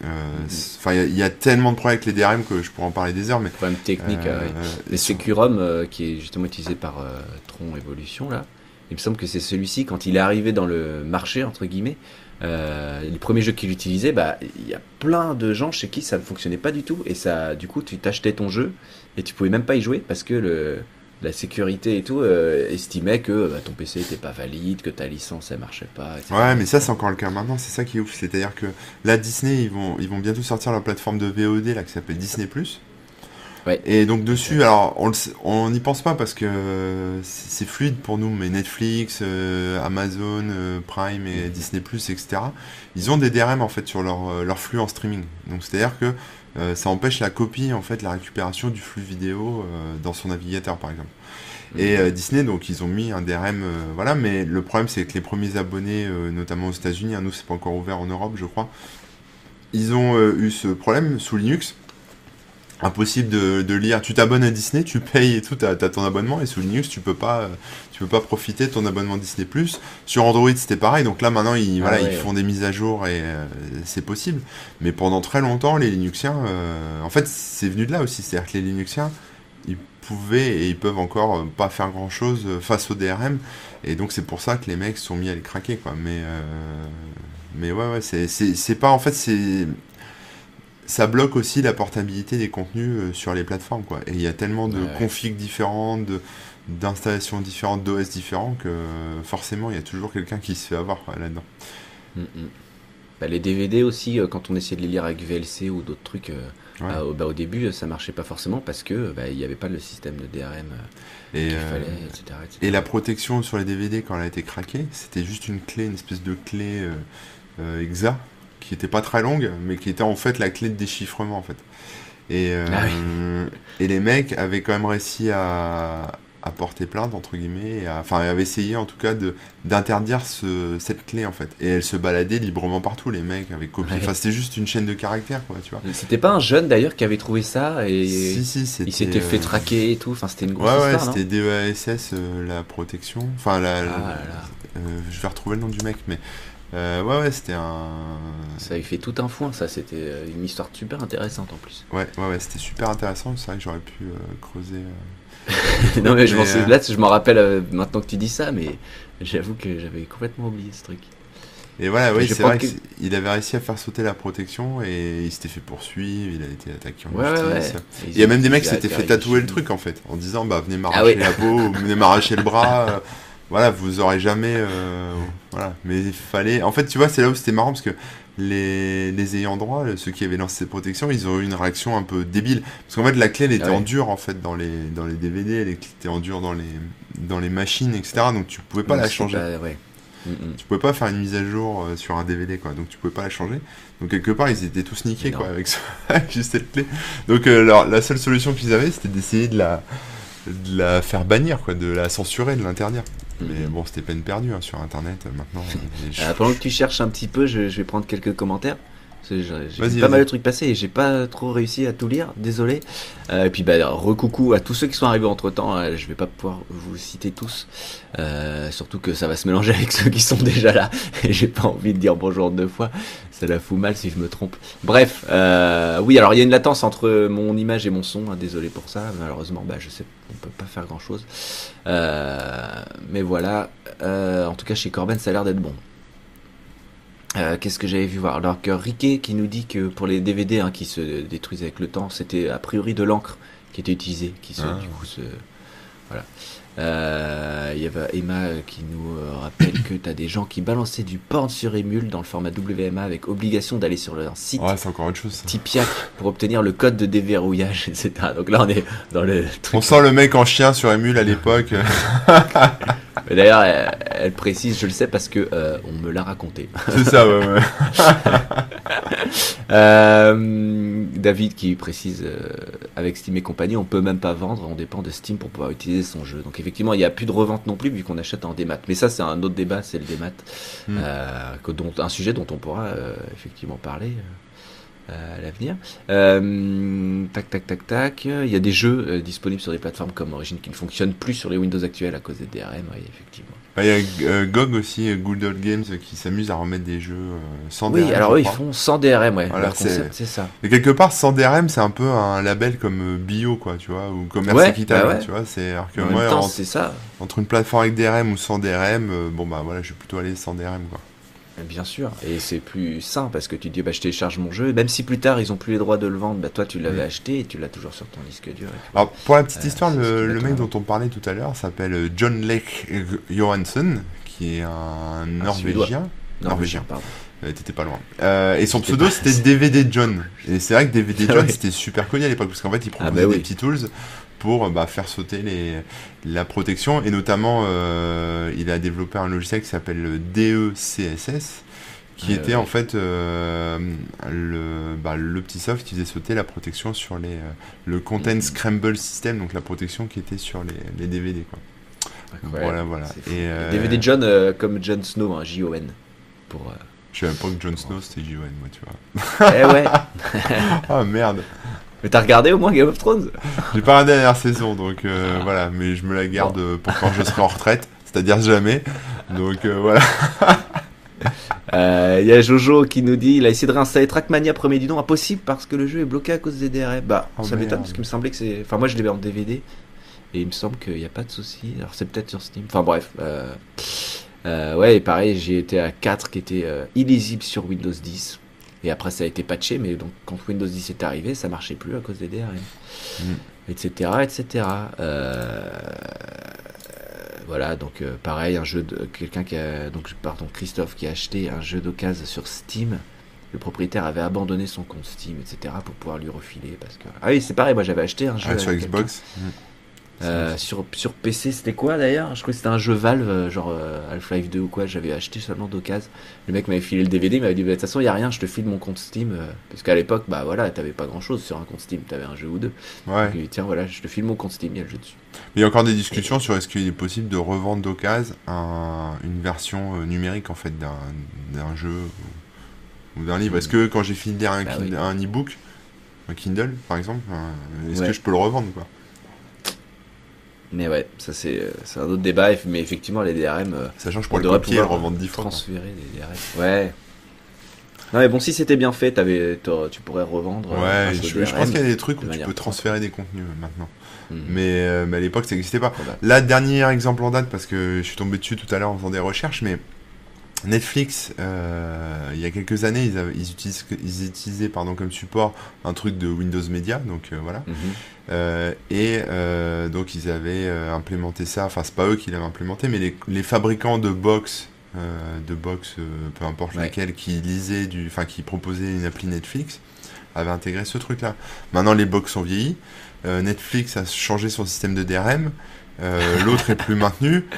Euh, enfin, il y, a tellement de problèmes avec les DRM que je pourrais en parler des heures, mais problème technique. Euh, Les Securum, euh, qui est justement utilisé par Tron Evolution là, il me semble que c'est celui-ci quand il est arrivé dans le marché entre guillemets. les premiers jeux qu'il utilisait, bah, il y a plein de gens chez qui ça ne fonctionnait pas du tout et ça, du coup, tu t'achetais ton jeu et tu pouvais même pas y jouer parce que le, la sécurité et tout euh, estimait que bah, ton PC n'était pas valide, que ta licence elle marchait pas. Ouais, mais ça c'est encore le cas maintenant, c'est ça qui est ouf. C'est-à-dire que là Disney ils vont ils vont bientôt sortir leur plateforme de VOD là qui s'appelle Disney Ouais. Et donc dessus, alors on n'y pense pas parce que c'est fluide pour nous, mais Netflix, euh, Amazon, euh, Prime et Disney etc. Ils ont des DRM en fait sur leur, leur flux en streaming. Donc c'est-à-dire que euh, ça empêche la copie, en fait, la récupération du flux vidéo euh, dans son navigateur, par exemple. Et euh, Disney, donc, ils ont mis un DRM, voilà, mais le problème, c'est que les premiers abonnés, notamment aux États-Unis, hein, nous, c'est pas encore ouvert en Europe, je crois, ils ont eu ce problème sous Linux impossible de, lire. Tu t'abonnes à Disney, tu payes et tout, t'as as ton abonnement et sous Linux tu peux pas, tu peux pas profiter de ton abonnement Disney Plus. Sur Android c'était pareil, donc là maintenant ils, voilà, ah ils font des mises à jour et euh, c'est possible. Mais pendant très longtemps les Linuxiens, euh, en fait c'est venu de là aussi, c'est-à-dire que les Linuxiens ils pouvaient et ils peuvent encore euh, pas faire grand chose face au DRM et donc c'est pour ça que les mecs sont mis à les craquer quoi. Mais mais ouais ouais c'est pas en fait c'est ça bloque aussi la portabilité des contenus euh, sur les plateformes quoi. Et il y a tellement de configs différentes, d'installations différentes, d'OS différents que forcément il y a toujours quelqu'un qui se fait avoir là-dedans. Mm, mm. Bah, les DVD aussi, euh, quand on essayait de les lire avec VLC ou d'autres trucs, euh, bah, au, début ça marchait pas forcément parce que bah, il n'y avait pas le système de DRM et, fallait, etc., Et la protection sur les DVD quand elle a été craquée, c'était juste une clé, une espèce de clé EXA qui était pas très longue, mais qui était en fait la clé de déchiffrement en fait. Et, euh, ah et les mecs avaient quand même réussi à, à porter plainte entre guillemets, et enfin avaient essayé en tout cas de d'interdire ce, cette clé en fait. Et elle se baladait librement partout, les mecs avec copié. Enfin c'était juste une chaîne de caractères quoi, tu vois. C'était pas un jeune d'ailleurs qui avait trouvé ça et si, si, il s'était fait euh, traquer et tout. Enfin c'était une grosse ouais, histoire. Ouais, c'était DEASS euh, la protection. Enfin la, ah, je vais retrouver le nom du mec, mais euh, ouais, ouais, c'était un. Ça avait fait tout un foin, ça. C'était euh, une histoire super intéressante en plus. Ouais, ouais, ouais c'était super intéressant. C'est vrai que j'aurais pu euh, creuser. <laughs> non, mais je m'en là, je m'en rappelle maintenant que tu dis ça, mais j'avoue que j'avais complètement oublié ce truc. Et voilà, oui, c'est vrai qu'il avait réussi à faire sauter la protection et il s'était fait poursuivre, il a été attaqué en Ouais, ouais, ouais. justice. Il y a même des mecs qui s'étaient fait tatouer le truc en fait, en disant bah venez m'arracher Ah oui. la peau, venez m'arracher le bras. <laughs> voilà, vous aurez jamais. euh, voilà, mais il fallait. En fait, tu vois, c'est là où c'était marrant parce que les, les ayants droit, ceux qui avaient lancé cette protection, ils ont eu une réaction un peu débile. Parce qu'en fait, la clé elle était Ah ouais. en dur en fait dans les, dans les DVD, elle était en dur dans les, dans les machines, etc. Donc tu pouvais pas la changer. pas- ouais. Mm, mm. Tu pouvais pas faire une mise à jour euh, sur un DVD quoi, donc tu pouvais pas la changer. Donc quelque part ils étaient tous niqués quoi <laughs> avec, juste cette clé. Donc euh, leur- la seule solution qu'ils avaient c'était d'essayer de la, de la faire bannir quoi, de la censurer, de l'interdire. Mais bon c'était peine perdue hein, sur internet euh, maintenant. euh, <laughs> les- Euh, pendant que tu cherches un petit peu, je, je vais prendre quelques commentaires. J'ai pas mal de trucs passer et j'ai pas trop réussi à tout lire, désolé. Euh, et puis bah recoucou à tous ceux qui sont arrivés entre temps, je vais pas pouvoir vous citer tous. Euh, surtout que ça va se mélanger avec <laughs> ceux qui sont déjà là. Et j'ai pas envie de dire bonjour deux fois, ça la fout mal si je me trompe. Bref, euh, oui alors il y a une latence entre mon image et mon son, hein, désolé pour ça, malheureusement bah je sais on peut pas faire grand chose. mais voilà, Euh, en tout cas chez Corben ça a l'air d'être bon. Euh, Qu'est-ce que j'avais vu voir? Alors que Riquet qui nous dit que pour les DVD hein, qui se détruisent avec le temps, c'était a priori de l'encre qui était utilisée, qui se, Ah. du coup se voilà. Euh, Il y avait Emma qui nous euh, rappelle que tu as des gens qui balançaient du porn sur Emule dans le format WMA avec obligation d'aller sur leur site Ouais c'est encore autre chose. ça. Tipiac pour obtenir le code de déverrouillage, etc. Donc là on est dans le truc. On sent le mec en chien sur Emule à l'époque. <laughs> Mais D'ailleurs elle, elle précise, je le sais parce que euh, on me l'a raconté. c'est ça ouais, ouais. <laughs> Euh, David qui précise euh, avec Steam et compagnie, on peut même pas vendre, on dépend de Steam pour pouvoir utiliser son jeu. Donc effectivement, il n'y a plus de revente non plus vu qu'on achète en démat. Mais ça, c'est un autre débat, c'est le démat, Hmm. euh, que dont, un sujet dont on pourra euh, effectivement parler. Euh, à l'avenir. Euh, tac, tac, tac, tac. Il y a des jeux euh, disponibles sur des plateformes comme Origin qui ne fonctionnent plus sur les Windows actuels à cause des DRM, oui, effectivement. Bah, Il y a GOG aussi, Good Old Games, qui s'amuse à remettre des jeux sans Oui, DRM, alors je eux, ils font sans DRM, ouais. Voilà, c'est- ça. Et quelque part, sans DRM, c'est un peu un label comme bio, quoi, tu vois, ou commerce Ouais, équitable, bah ouais. tu vois. C'est alors que En moi, même temps, en- c'est ça. entre une plateforme avec DRM ou sans DRM, euh, bon bah voilà, je vais plutôt aller sans DRM, quoi. Bien sûr, et c'est plus sain parce que tu dis bah je télécharge mon jeu, même si plus tard ils ont plus les droits de le vendre, bah toi tu l'avais acheté et tu l'as toujours sur ton disque dur. Alors pour la petite Euh, histoire, le, mec dont on parlait tout à l'heure s'appelle euh, John Lake Johansson, qui est un Norvégien. Norvégien. pardon. Euh, T'étais pas loin. Euh, et son pseudo c'était DVD John. Et c'est vrai que DVD <laughs> Ah John ouais. c'était super connu à l'époque parce qu'en fait il proposait bah des petits tools pour euh, bah, faire sauter les, la protection et notamment euh, il a développé un logiciel qui s'appelle le DECSS qui était ouais. en fait euh, le, bah, le petit soft qui faisait sauter la protection sur les le Content Mhm. Scramble System donc la protection qui était sur les, les DVD quoi. Voilà voilà. Et DVD John comme Jon Snow, hein, J-O-N. Pour, je savais pas que Jon Snow c'était JON moi tu vois. eh ouais, <laughs> Ah merde. Mais t'as regardé au moins Game of Thrones? J'ai pas regardé la dernière saison, donc euh, voilà, mais je me la garde euh, pour quand je serai en retraite, c'est-à-dire jamais. Donc euh, voilà. <laughs> Euh, Il y a Jojo qui nous dit il a essayé de réinstaller Trackmania premier du nom, impossible parce que le jeu est bloqué à cause des DRM. Bah, Oh, ça m'étonne parce qu'il me semblait que c'est. Enfin, moi je l'avais en DVD et il me semble qu'il n'y a pas de souci. Alors c'est peut-être sur Steam. Enfin bref. Euh... euh, ouais, et pareil, j'ai été à 4 qui était euh, illisible sur Windows 10. Et après ça a été patché, mais donc quand Windows 10 est arrivé, ça marchait plus à cause des DRM. Etc. etc. Euh, Voilà, donc euh, pareil, un jeu de quelqu'un qui a donc pardon Christophe qui a acheté un jeu d'occasion sur Steam. Le propriétaire avait abandonné son compte Steam, etc. pour pouvoir lui refiler parce que ah oui c'est pareil, moi j'avais acheté un jeu Ah, sur Xbox. Euh, sur sur PC c'était quoi d'ailleurs? Je crois que c'était un jeu Valve euh, genre euh, Half-Life 2 ou quoi. J'avais acheté seulement d'occasion. Le mec m'avait filé le DVD, il m'avait dit bah, de toute façon il a rien, je te file mon compte Steam euh, parce qu'à l'époque bah voilà t'avais pas grand chose sur un compte Steam, t'avais un jeu ou deux. Ouais. Dit, tiens voilà je te file mon compte Steam, il y a le jeu dessus. Il y a encore des discussions sur est-ce qu'il est possible de revendre d'occasion un- une version numérique en fait d'un d'un jeu ou, ou d'un livre. Est-ce que quand j'ai fini de lire un, Bah Kind- oui. un e-book, un Kindle par exemple, est-ce Ouais. que je peux le revendre quoi? Mais ouais, ça c'est euh, c'est un autre débat, mais effectivement les DRM euh, Sachant que je On pourrais le devrait copier et le pouvoir revendre 10 fois. quoi. transférer les DRM. Ouais. Non mais bon si c'était bien fait, t'avais- t'aurais- tu pourrais revendre. euh, Ouais, je, pense qu'il y a des trucs de où tu peux transférer des contenus euh, maintenant. Mhm. Mais, euh, mais à l'époque, ça n'existait pas. Là, dernier exemple en date, parce que je suis tombé dessus tout à l'heure en faisant des recherches, mais Netflix, euh, il y a quelques années, ils, avaient- ils, utilisent, ils utilisaient pardon, comme support un truc de Windows Media, donc euh, voilà. Mhm. Euh, et euh, donc ils avaient implémenté ça, enfin c'est pas eux qui l'avaient implémenté, mais les, les fabricants de box, euh, de box, peu importe Ouais. laquelle, qui lisaient du, enfin qui proposaient une appli Netflix, avaient intégré ce truc-là. Maintenant les box sont vieillis, euh, Netflix a changé son système de DRM, euh, l'autre est plus maintenu. <laughs>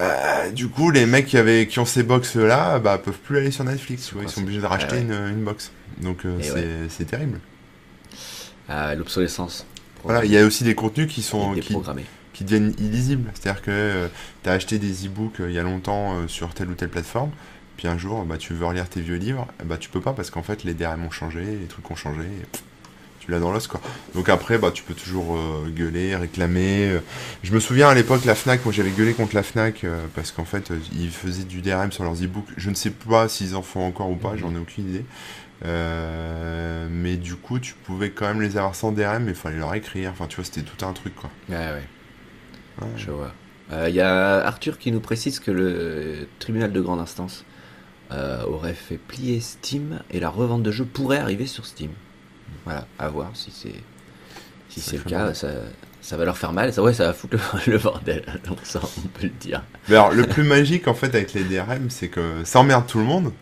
Euh, du coup, les mecs qui, avaient, qui ont ces box là, bah, peuvent plus aller sur Netflix. ils sont obligés de racheter ouais. une, une box. Donc euh, c'est ouais. terrible. Ah, L'obsolescence. Voilà, il y a aussi des contenus qui sont qui, qui deviennent illisibles. C'est-à-dire que tu as acheté des e-books euh, il y a longtemps euh, sur telle ou telle plateforme, puis un jour bah, tu veux relire tes vieux livres, bah, tu peux pas parce qu'en fait les DRM ont changé, les trucs ont changé, et tu l'as dans l'os quoi. Donc après bah, tu peux toujours euh, gueuler, réclamer. Je me souviens à l'époque la FNAC, moi j'avais gueulé contre la FNAC euh, parce qu'en fait euh, ils faisaient du DRM sur leurs e-books. Je ne sais pas s'ils en font encore ou pas, j'en ai aucune idée. Euh, mais du coup tu pouvais quand même les avoir sans DRM mais il fallait leur écrire, enfin tu vois c'était tout un truc quoi. Ouais, ouais, Ouais. je vois. Il y a Arthur qui nous précise que le tribunal de grande instance aurait fait plier Steam et la revente de jeux pourrait arriver sur Steam. Voilà, à voir si c'est si c'est le cas, ça, ça va leur faire mal. Ça, ouais, ça va foutre le, <laughs> le bordel. Donc ça, on peut le dire. Mais alors, le plus magique en fait avec les DRM, c'est que ça emmerde tout le monde,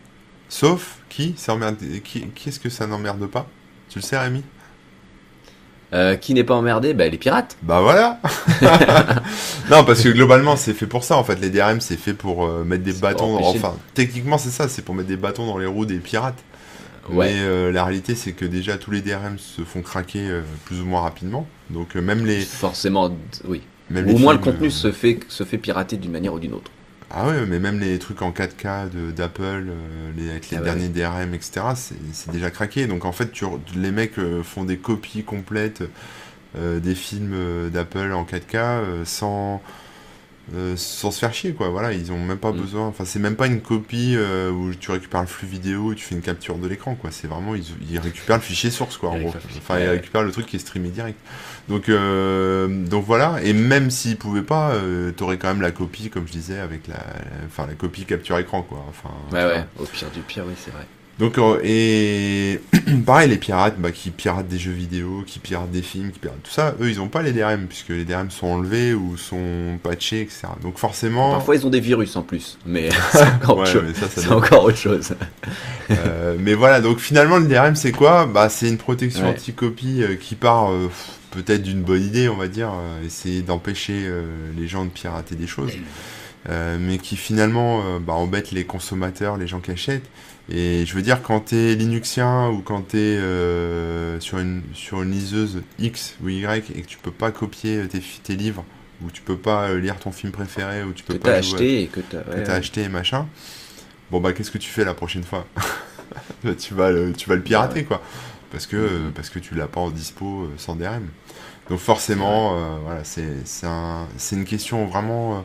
sauf qui Ça emmerde qui, qui est-ce que ça n'emmerde pas? Tu le sais, Rémi? Euh, qui n'est pas emmerdé? Bah, Les pirates. Bah voilà <laughs> Non, parce que globalement, c'est fait pour ça en fait. Les DRM, c'est fait pour euh, mettre des bâtons. dans- Enfin, techniquement, c'est ça, c'est pour mettre des bâtons dans les roues des pirates. Ouais. Mais euh, la réalité, c'est que déjà tous les DRM se font craquer euh, plus ou moins rapidement. Donc euh, même les, Forcément, oui. même Ou les au moins le contenu se fait se fait pirater d'une manière ou d'une autre. Ah ouais, mais même les trucs en 4K de- d'Apple, les, avec les Ah ouais. derniers DRM, etc., c'est déjà craqué. Donc en fait, tu, les mecs font des copies complètes des films d'Apple en 4K euh, sans, euh, sans se faire chier, quoi. Voilà, ils ont même pas Mm. besoin. Enfin, c'est même pas une copie euh, où tu récupères le flux vidéo et tu fais une capture de l'écran, quoi. C'est vraiment, ils, ils récupèrent le fichier source, quoi, en gros. Enfin, ils récupèrent le truc qui est streamé direct. Donc, euh, donc voilà, et même s'ils pouvaient pas, euh, t'aurais quand même la copie, comme je disais, avec la, enfin la copie capture écran, quoi. Enfin, tu Ouais, ouais. Au pire du pire, oui, c'est vrai. Donc, euh, et <clears throat> pareil, les pirates, bah, qui piratent des jeux vidéo, qui piratent des films, qui piratent tout ça, eux, ils ont pas les DRM, puisque les DRM sont enlevés ou sont patchés, etc. Donc forcément, Parfois, ils ont des virus en plus, mais <laughs> c'est encore, ouais, dépend. encore autre chose. <laughs> Euh, mais voilà, donc finalement, le DRM, c'est quoi? Bah, c'est une protection Ouais. anti-copie euh, qui part euh, peut-être d'une bonne idée, on va dire, euh, essayer d'empêcher les gens de pirater des choses, euh, mais qui finalement bah, embête les consommateurs, les gens qui achètent. Et je veux dire, quand t'es Linuxien ou quand t'es euh, sur, une, sur une liseuse X ou Y et que tu peux pas copier tes, fi- tes livres, ou tu peux pas euh, lire ton film préféré, ou tu peux Que pas jouer- acheté et que ouais, t'as ouais. acheté et machin. Bon bah qu'est-ce que tu fais la prochaine fois <laughs> Bah, Tu vas le, tu vas le pirater quoi, parce que euh, parce que tu l'as pas en dispo euh, sans DRM. Donc forcément euh, voilà c'est un, une question vraiment euh,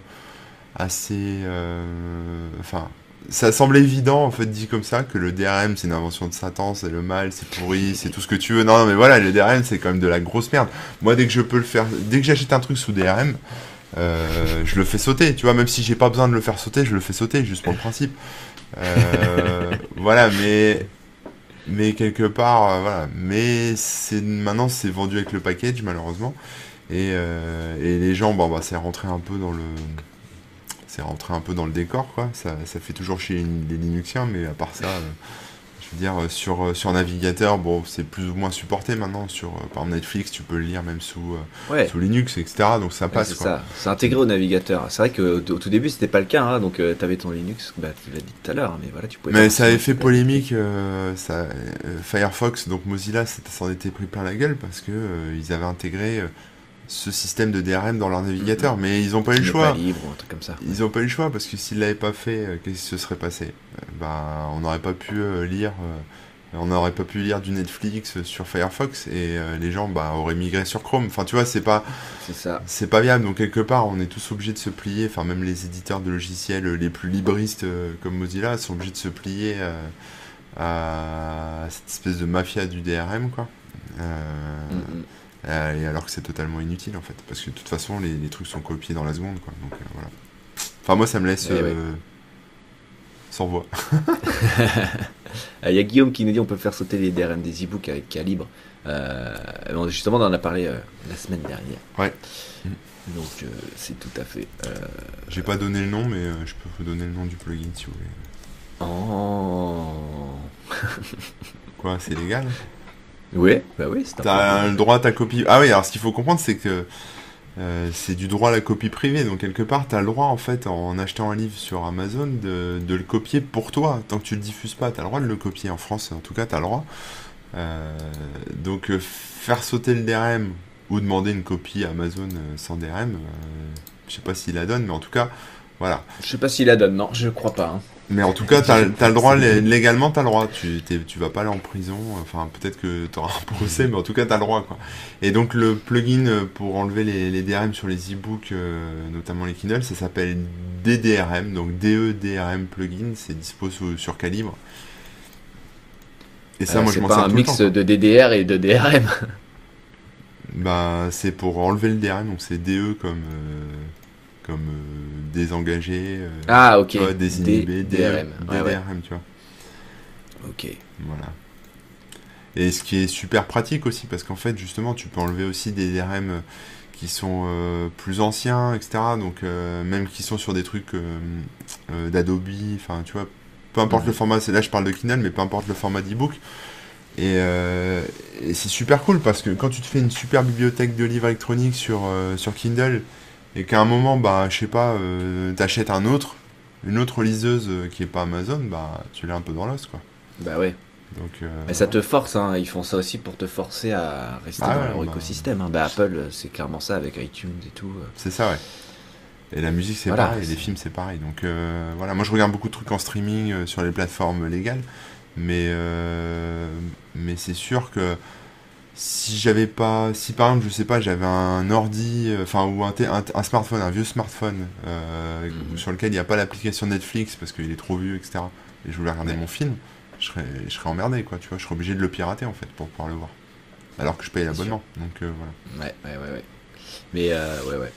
assez euh, enfin ça semble évident en fait dit comme ça que le DRM c'est une invention de Satan, c'est le mal, c'est pourri, c'est tout ce que tu veux. Non, non mais voilà, le DRM c'est quand même de la grosse merde. Moi dès que je peux le faire, dès que j'achète un truc sous DRM, euh, je le fais sauter. Tu vois, même si j'ai pas besoin de le faire sauter, je le fais sauter juste pour le principe. Euh, <laughs> voilà, mais mais quelque part, euh, voilà. Mais c'est maintenant c'est vendu avec le package malheureusement et, et les gens, bon bah c'est rentré un peu dans le c'est rentré un peu dans le décor quoi. Ça, ça fait toujours chez les, Linuxiens, mais à part ça. euh, je veux dire, euh, sur, euh, sur navigateur, bon, c'est plus ou moins supporté maintenant. Sur, euh, par Netflix, tu peux le lire même sous, euh, Ouais. sous Linux, etc. Donc ça Ouais, passe. c'est quoi. ça, c'est intégré au navigateur. C'est vrai qu'au au tout début c'était pas le cas, hein, donc tu t'avais ton Linux, bah, tu l'as dit tout à l'heure, mais voilà, tu pouvais. Mais ça avait fait polémique, ça, Firefox, donc Mozilla ça s'en était pris plein la gueule parce que ils avaient intégré ce système de DRM dans leur navigateur, mais ils ont pas eu le choix. pas libre ou un truc comme ça. Ils ont pas eu le choix parce que s'ils l'avaient pas fait, euh, qu'est-ce qui se serait passé? Euh, Bah, on n'aurait pas pu euh, lire, on n'aurait pas pu lire du Netflix sur Firefox et les gens bah, auraient migré sur Chrome. Enfin, tu vois, c'est pas, C'est pas viable. Donc quelque part, on est tous obligés de se plier. Enfin, même les éditeurs de logiciels les plus libristes comme Mozilla sont obligés de se plier à cette espèce de mafia du DRM, quoi. Euh, Mm, mm. Euh, et alors que c'est totalement inutile en fait, parce que de toute façon les, les trucs sont copiés dans la seconde quoi. Donc euh, voilà. Enfin moi ça me laisse Eh euh, sans voix. <laughs> Il y a Guillaume qui nous dit on peut faire sauter les DRM des e-books avec Calibre. Justement, on en a parlé la semaine dernière. Ouais. Donc euh, c'est tout à fait. J'ai pas donné le nom, mais je peux vous donner le nom du plugin si vous voulez. Oh. Quoi, c'est légal? Oui, bah oui. T'as le droit à ta copie. Ah oui, alors ce qu'il faut comprendre, c'est que euh, c'est du droit à la copie privée, donc quelque part, tu as le droit, en fait, en achetant un livre sur Amazon, de, le copier pour toi. Tant que tu le diffuses pas, tu as le droit de le copier en France, en tout cas, tu as le droit. Euh, donc, euh, faire sauter le DRM ou demander une copie à Amazon sans DRM, je sais pas s'il la donne, mais en tout cas, voilà. Je sais pas s'il la donne, non, je crois pas. Hein. Mais en tout cas, tu as, le droit, légalement, tu as le droit. Tu, tu vas pas aller en prison. Enfin, peut-être que tu auras un procès, mais en tout cas, tu as le droit. Quoi. Et donc, le plugin pour enlever les, DRM sur les e-books, euh, notamment les Kindle, ça s'appelle DDRM. Donc, DEDRM plugin. C'est dispo sur, Calibre. Et ça, euh, moi, je m'en pas un mix de DDR et de DRM. bah, c'est pour enlever le DRM. Donc, c'est DE comme. Euh, comme euh, désengagé, euh, ah, ok. désinhibé, DRM, DRM, tu vois. Ok. Voilà. Et ce qui est super pratique aussi, parce qu'en fait, justement, tu peux enlever aussi des DRM euh, qui sont plus anciens, etc. Donc, même qui sont sur des trucs d'Adobe, enfin, tu vois, peu importe le format, là je parle de Kindle, mais peu importe le format d'ebook. Et, et c'est super cool parce que quand tu te fais une super bibliothèque de livres électroniques sur, sur Kindle, et qu'à un moment, bah, je sais pas, euh, t'achètes un autre, une autre liseuse euh, qui est pas Amazon, bah, tu l'as un peu dans l'os, quoi. Bah ouais. Donc, euh, Mais ça te force, hein. ils font ça aussi pour te forcer à rester ah dans leur bah, écosystème. Hein. Bah, Apple, c'est clairement ça avec iTunes et tout. C'est ça, ouais. Et la musique, c'est pareil, et les films, c'est pareil. Donc voilà, moi je regarde beaucoup de trucs en streaming sur les plateformes légales, mais, mais c'est sûr que si j'avais pas, si par exemple, je sais pas, j'avais un ordi, euh, enfin, ou un, un, smartphone, un vieux smartphone, euh, mhm. sur lequel il n'y a pas l'application Netflix parce qu'il est trop vieux, etc., et je voulais regarder mon film, je serais, je serais emmerdé, quoi, tu vois, je serais obligé de le pirater, en fait, pour pouvoir le voir. Alors que je paye l'abonnement, donc euh, voilà. Ouais, ouais, ouais, ouais. Mais, ouais, ouais.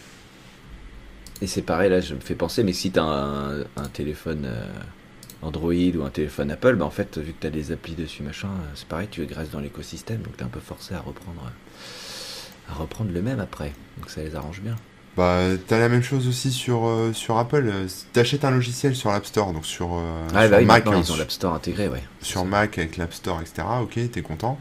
Et c'est pareil, là, je me fais penser, mais si t'as un, un téléphone Android ou un téléphone Apple, bah en fait, vu que tu as des applis dessus, machin, euh, c'est pareil, tu graisses dans l'écosystème, donc tu es un peu forcé à reprendre, à reprendre le même après. Donc ça les arrange bien. Bah, t'as la même chose aussi sur, euh, sur Apple. T'achètes un logiciel sur l'App Store, donc sur, euh, ah, bah Mac. Hein, ils ont l'App Store intégré, ouais. Sur Mac avec l'App Store, etc. Ok, t'es content.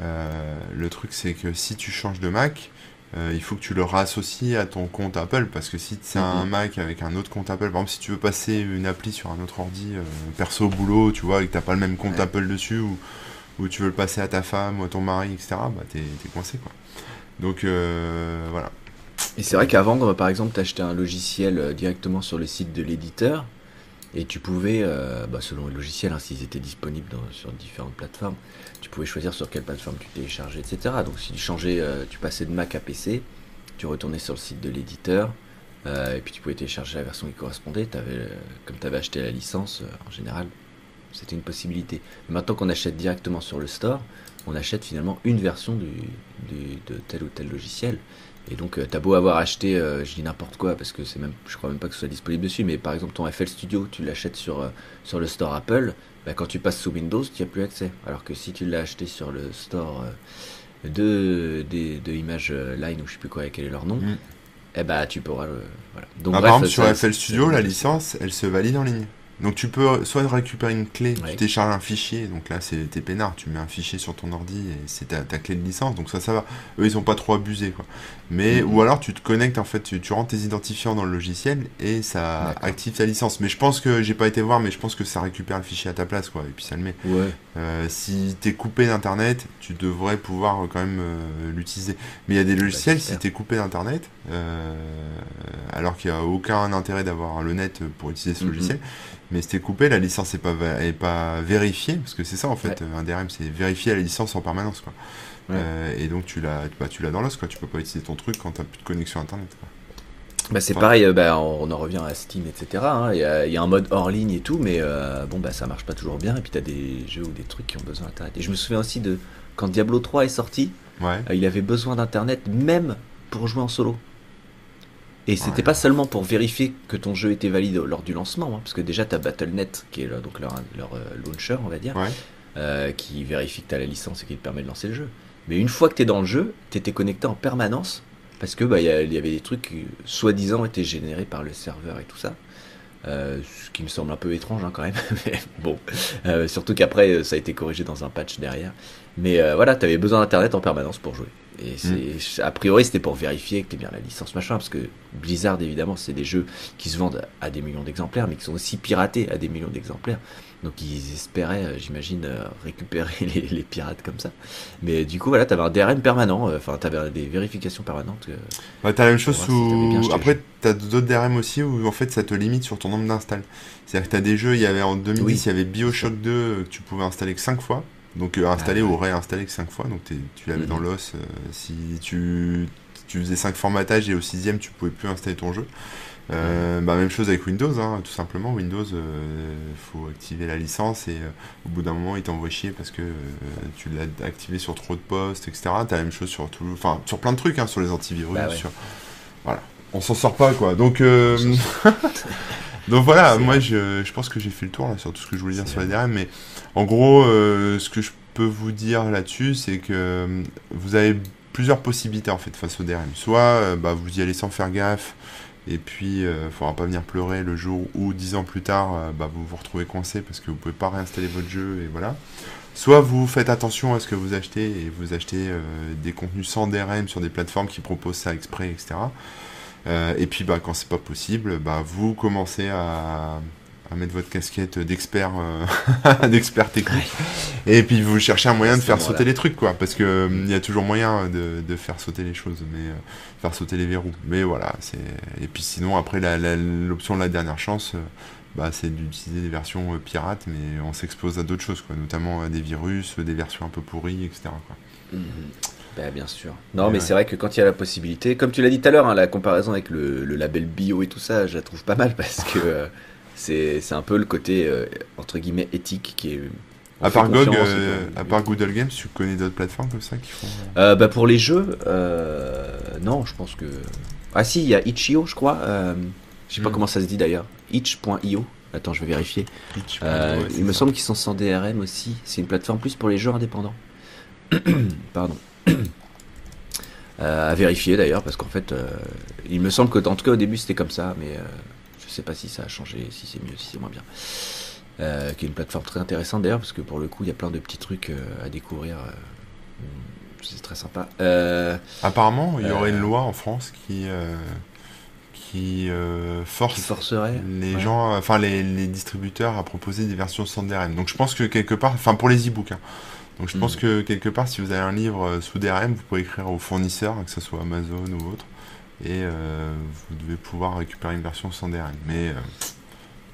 le truc, c'est que si tu changes de Mac, euh, il faut que tu le rassocies à ton compte Apple parce que si c'est un mhm. Mac avec un autre compte Apple, par exemple si tu veux passer une appli sur un autre ordi euh, perso boulot, tu vois, et que t'as pas le même compte Apple dessus ou, ou tu veux le passer à ta femme ou à ton mari, etc., bah t'es coincé quoi. Donc euh, voilà. Et c'est vrai qu'avant, par exemple, t'achetais un logiciel directement sur le site de l'éditeur et tu pouvais, euh, bah, selon le logiciel, hein, s'ils étaient disponibles sur différentes plateformes, tu pouvais choisir sur quelle plateforme tu téléchargeais, etc. Donc si tu changeais, euh, tu passais de Mac à PC, tu retournais sur le site de l'éditeur, euh, et puis tu pouvais télécharger la version qui correspondait. Comme tu avais acheté la licence, en général, c'était une possibilité. maintenant qu'on achète directement sur le store, on achète finalement une version de tel ou tel logiciel. Et donc, euh, t'as beau avoir acheté, euh, je dis n'importe quoi, parce que c'est même, je crois même pas que ce soit disponible dessus, mais par exemple ton FL Studio, tu l'achètes sur, euh, sur le store Apple, bah, quand tu passes sous Windows, tu n'as plus accès. Alors que si tu l'as acheté sur le store de, de, de Image Line, ou je sais plus quoi, quel est leur nom, mm. eh bah, tu pourras le. Voilà. Donc, ah, par exemple, sur FL Studio, la licence, elle se valide en ligne. Donc tu peux soit récupérer une clé, tu télécharges un fichier, donc là c'est tes peinard, tu mets un fichier sur ton ordi et c'est ta, clé de licence, donc ça ça va. Eux ils ont pas trop abusé quoi. Mais mhm. ou alors tu te connectes en fait, tu, tu, rentres tes identifiants dans le logiciel et ça active ta licence. Mais je pense que j'ai pas été voir, mais je pense que ça récupère le fichier à ta place quoi et puis ça le met. Ouais. Euh, si t'es coupé d'internet, tu devrais pouvoir quand même euh, l'utiliser. Mais il y a des bah, logiciels si t'es coupé d'internet, euh, alors qu'il n'y a aucun intérêt d'avoir le net pour utiliser ce mhm. logiciel mais c'était coupé, la licence n'est pas, est pas vérifiée, parce que c'est ça en fait, un DRM, c'est vérifier la licence en permanence. Quoi. Euh, et donc tu l'as bah, tu l'as dans l'os, quoi. tu peux pas utiliser ton truc quand tu n'as plus de connexion internet. Bah, c'est pareil, euh, bah, on, en revient à Steam, etc. Hein. Il y, a, un mode hors ligne et tout, mais euh, bon, bah, ça marche pas toujours bien. Et puis tu as des jeux ou des trucs qui ont besoin d'internet. Et je me souviens aussi de quand Diablo 3 est sorti, il avait besoin d'internet même pour jouer en solo. Et c'était pas seulement pour vérifier que ton jeu était valide lors du lancement, hein, parce que déjà tu as Battle.net, qui est leur, donc leur, leur euh, launcher, on va dire, euh, qui vérifie que tu as la licence et qui te permet de lancer le jeu. Mais une fois que tu es dans le jeu, tu étais connecté en permanence, parce que bah, y, y, avait des trucs qui, soi-disant, étaient générés par le serveur et tout ça. Euh, ce qui me semble un peu étrange hein, quand même, <laughs> mais bon, euh, surtout qu'après ça a été corrigé dans un patch derrière. Mais euh, voilà, tu avais besoin d'internet en permanence pour jouer. Et c'est, mm. a priori, c'était pour vérifier que tu bien la licence machin, parce que Blizzard, évidemment, c'est des jeux qui se vendent à des millions d'exemplaires, mais qui sont aussi piratés à des millions d'exemplaires. Donc ils espéraient, euh, j'imagine, euh, récupérer <laughs> les, les, pirates comme ça. Mais du coup, voilà, t'avais un DRM permanent, euh, enfin, t'avais des vérifications permanentes. bah, t'as la même chose sous. Si Après, t'as d'autres DRM aussi où en fait ça te limite sur ton nombre d'installs. C'est-à-dire que t'as des jeux, il y avait en 2010, il y avait Bioshock 2 que tu pouvais installer que 5 fois. Donc installer ah, ou réinstaller que 5 fois. Donc tu l'avais dans mhm. l'os. si tu, tu faisais 5 formatages et au 6 tu pouvais plus installer ton jeu. Euh, bah, même chose avec Windows, hein, tout simplement. Windows, il euh, faut activer la licence et euh, au bout d'un moment, il t'envoie chier parce que tu l'as activé sur trop de postes, etc. T'as la même chose sur tout, enfin sur plein de trucs, hein, sur les antivirus. Bah sur... Voilà, on s'en sort pas quoi. Donc, <laughs> donc voilà, moi je, je, pense que j'ai fait le tour là, sur tout ce que je voulais dire sur la DRM, mais en gros, ce que je peux vous dire là-dessus, c'est que vous avez plusieurs possibilités en fait face au DRM. Soit bah, vous y allez sans faire gaffe et puis, il euh, ne faudra pas venir pleurer le jour où, dix ans plus tard, euh, bah, vous vous retrouvez coincé parce que vous pouvez pas réinstaller votre jeu et voilà. Soit vous faites attention à ce que vous achetez et vous achetez euh, des contenus sans DRM sur des plateformes qui proposent ça exprès, etc. et puis, bah, quand c'est pas possible, bah, vous commencez à, à mettre votre casquette d'expert euh, <laughs> d'expert technique. Et puis vous cherchez un moyen de faire sauter les trucs quoi parce que il y a toujours moyen de, de, faire sauter les choses mais euh, faire sauter les verrous. Mais voilà c'est et puis sinon après l'option de la dernière chance euh, bah, c'est d'utiliser des versions pirates mais on s'expose à d'autres choses quoi notamment à des virus des versions un peu pourries etc quoi. Mmh bah, bien sûr. Non, mais c'est vrai que quand il y a la possibilité, comme tu l'as dit tout à l'heure, hein, la comparaison avec le, le, label bio et tout ça, je la trouve pas mal parce que c'est un peu le côté, euh, entre guillemets, éthique qui est. À part, GOG, euh, à part Google Games, tu connais d'autres plateformes comme ça qui font. Euh, bah pour les jeux, non, je pense que. Ah si, il y a Itch.io, je crois. je sais pas hmm. comment ça se dit d'ailleurs. Itch.io. Attends, je vais vérifier. il me semble qu'ils sont sans DRM aussi. C'est une plateforme plus pour les jeux indépendants. <coughs> Pardon. <coughs> à vérifier d'ailleurs, parce qu'en fait, il me semble que, en tout cas, au début, c'était comme ça, mais sais pas si ça a changé, si c'est mieux, si c'est moins bien. Euh, qui est une plateforme très intéressante d'ailleurs, parce que pour le coup, il y a plein de petits trucs euh, à découvrir. Euh, c'est très sympa. Apparemment, il y aurait une loi en France qui qui force forcerait les gens, enfin les, distributeurs à proposer des versions sans DRM. Donc je pense que quelque part, enfin pour les e-books, hein. donc je pense mm. que quelque part, si vous avez un livre sous DRM, vous pouvez écrire au fournisseur, que ce soit Amazon ou autre, et euh, vous devez pouvoir récupérer une version sans DRM. Mais euh,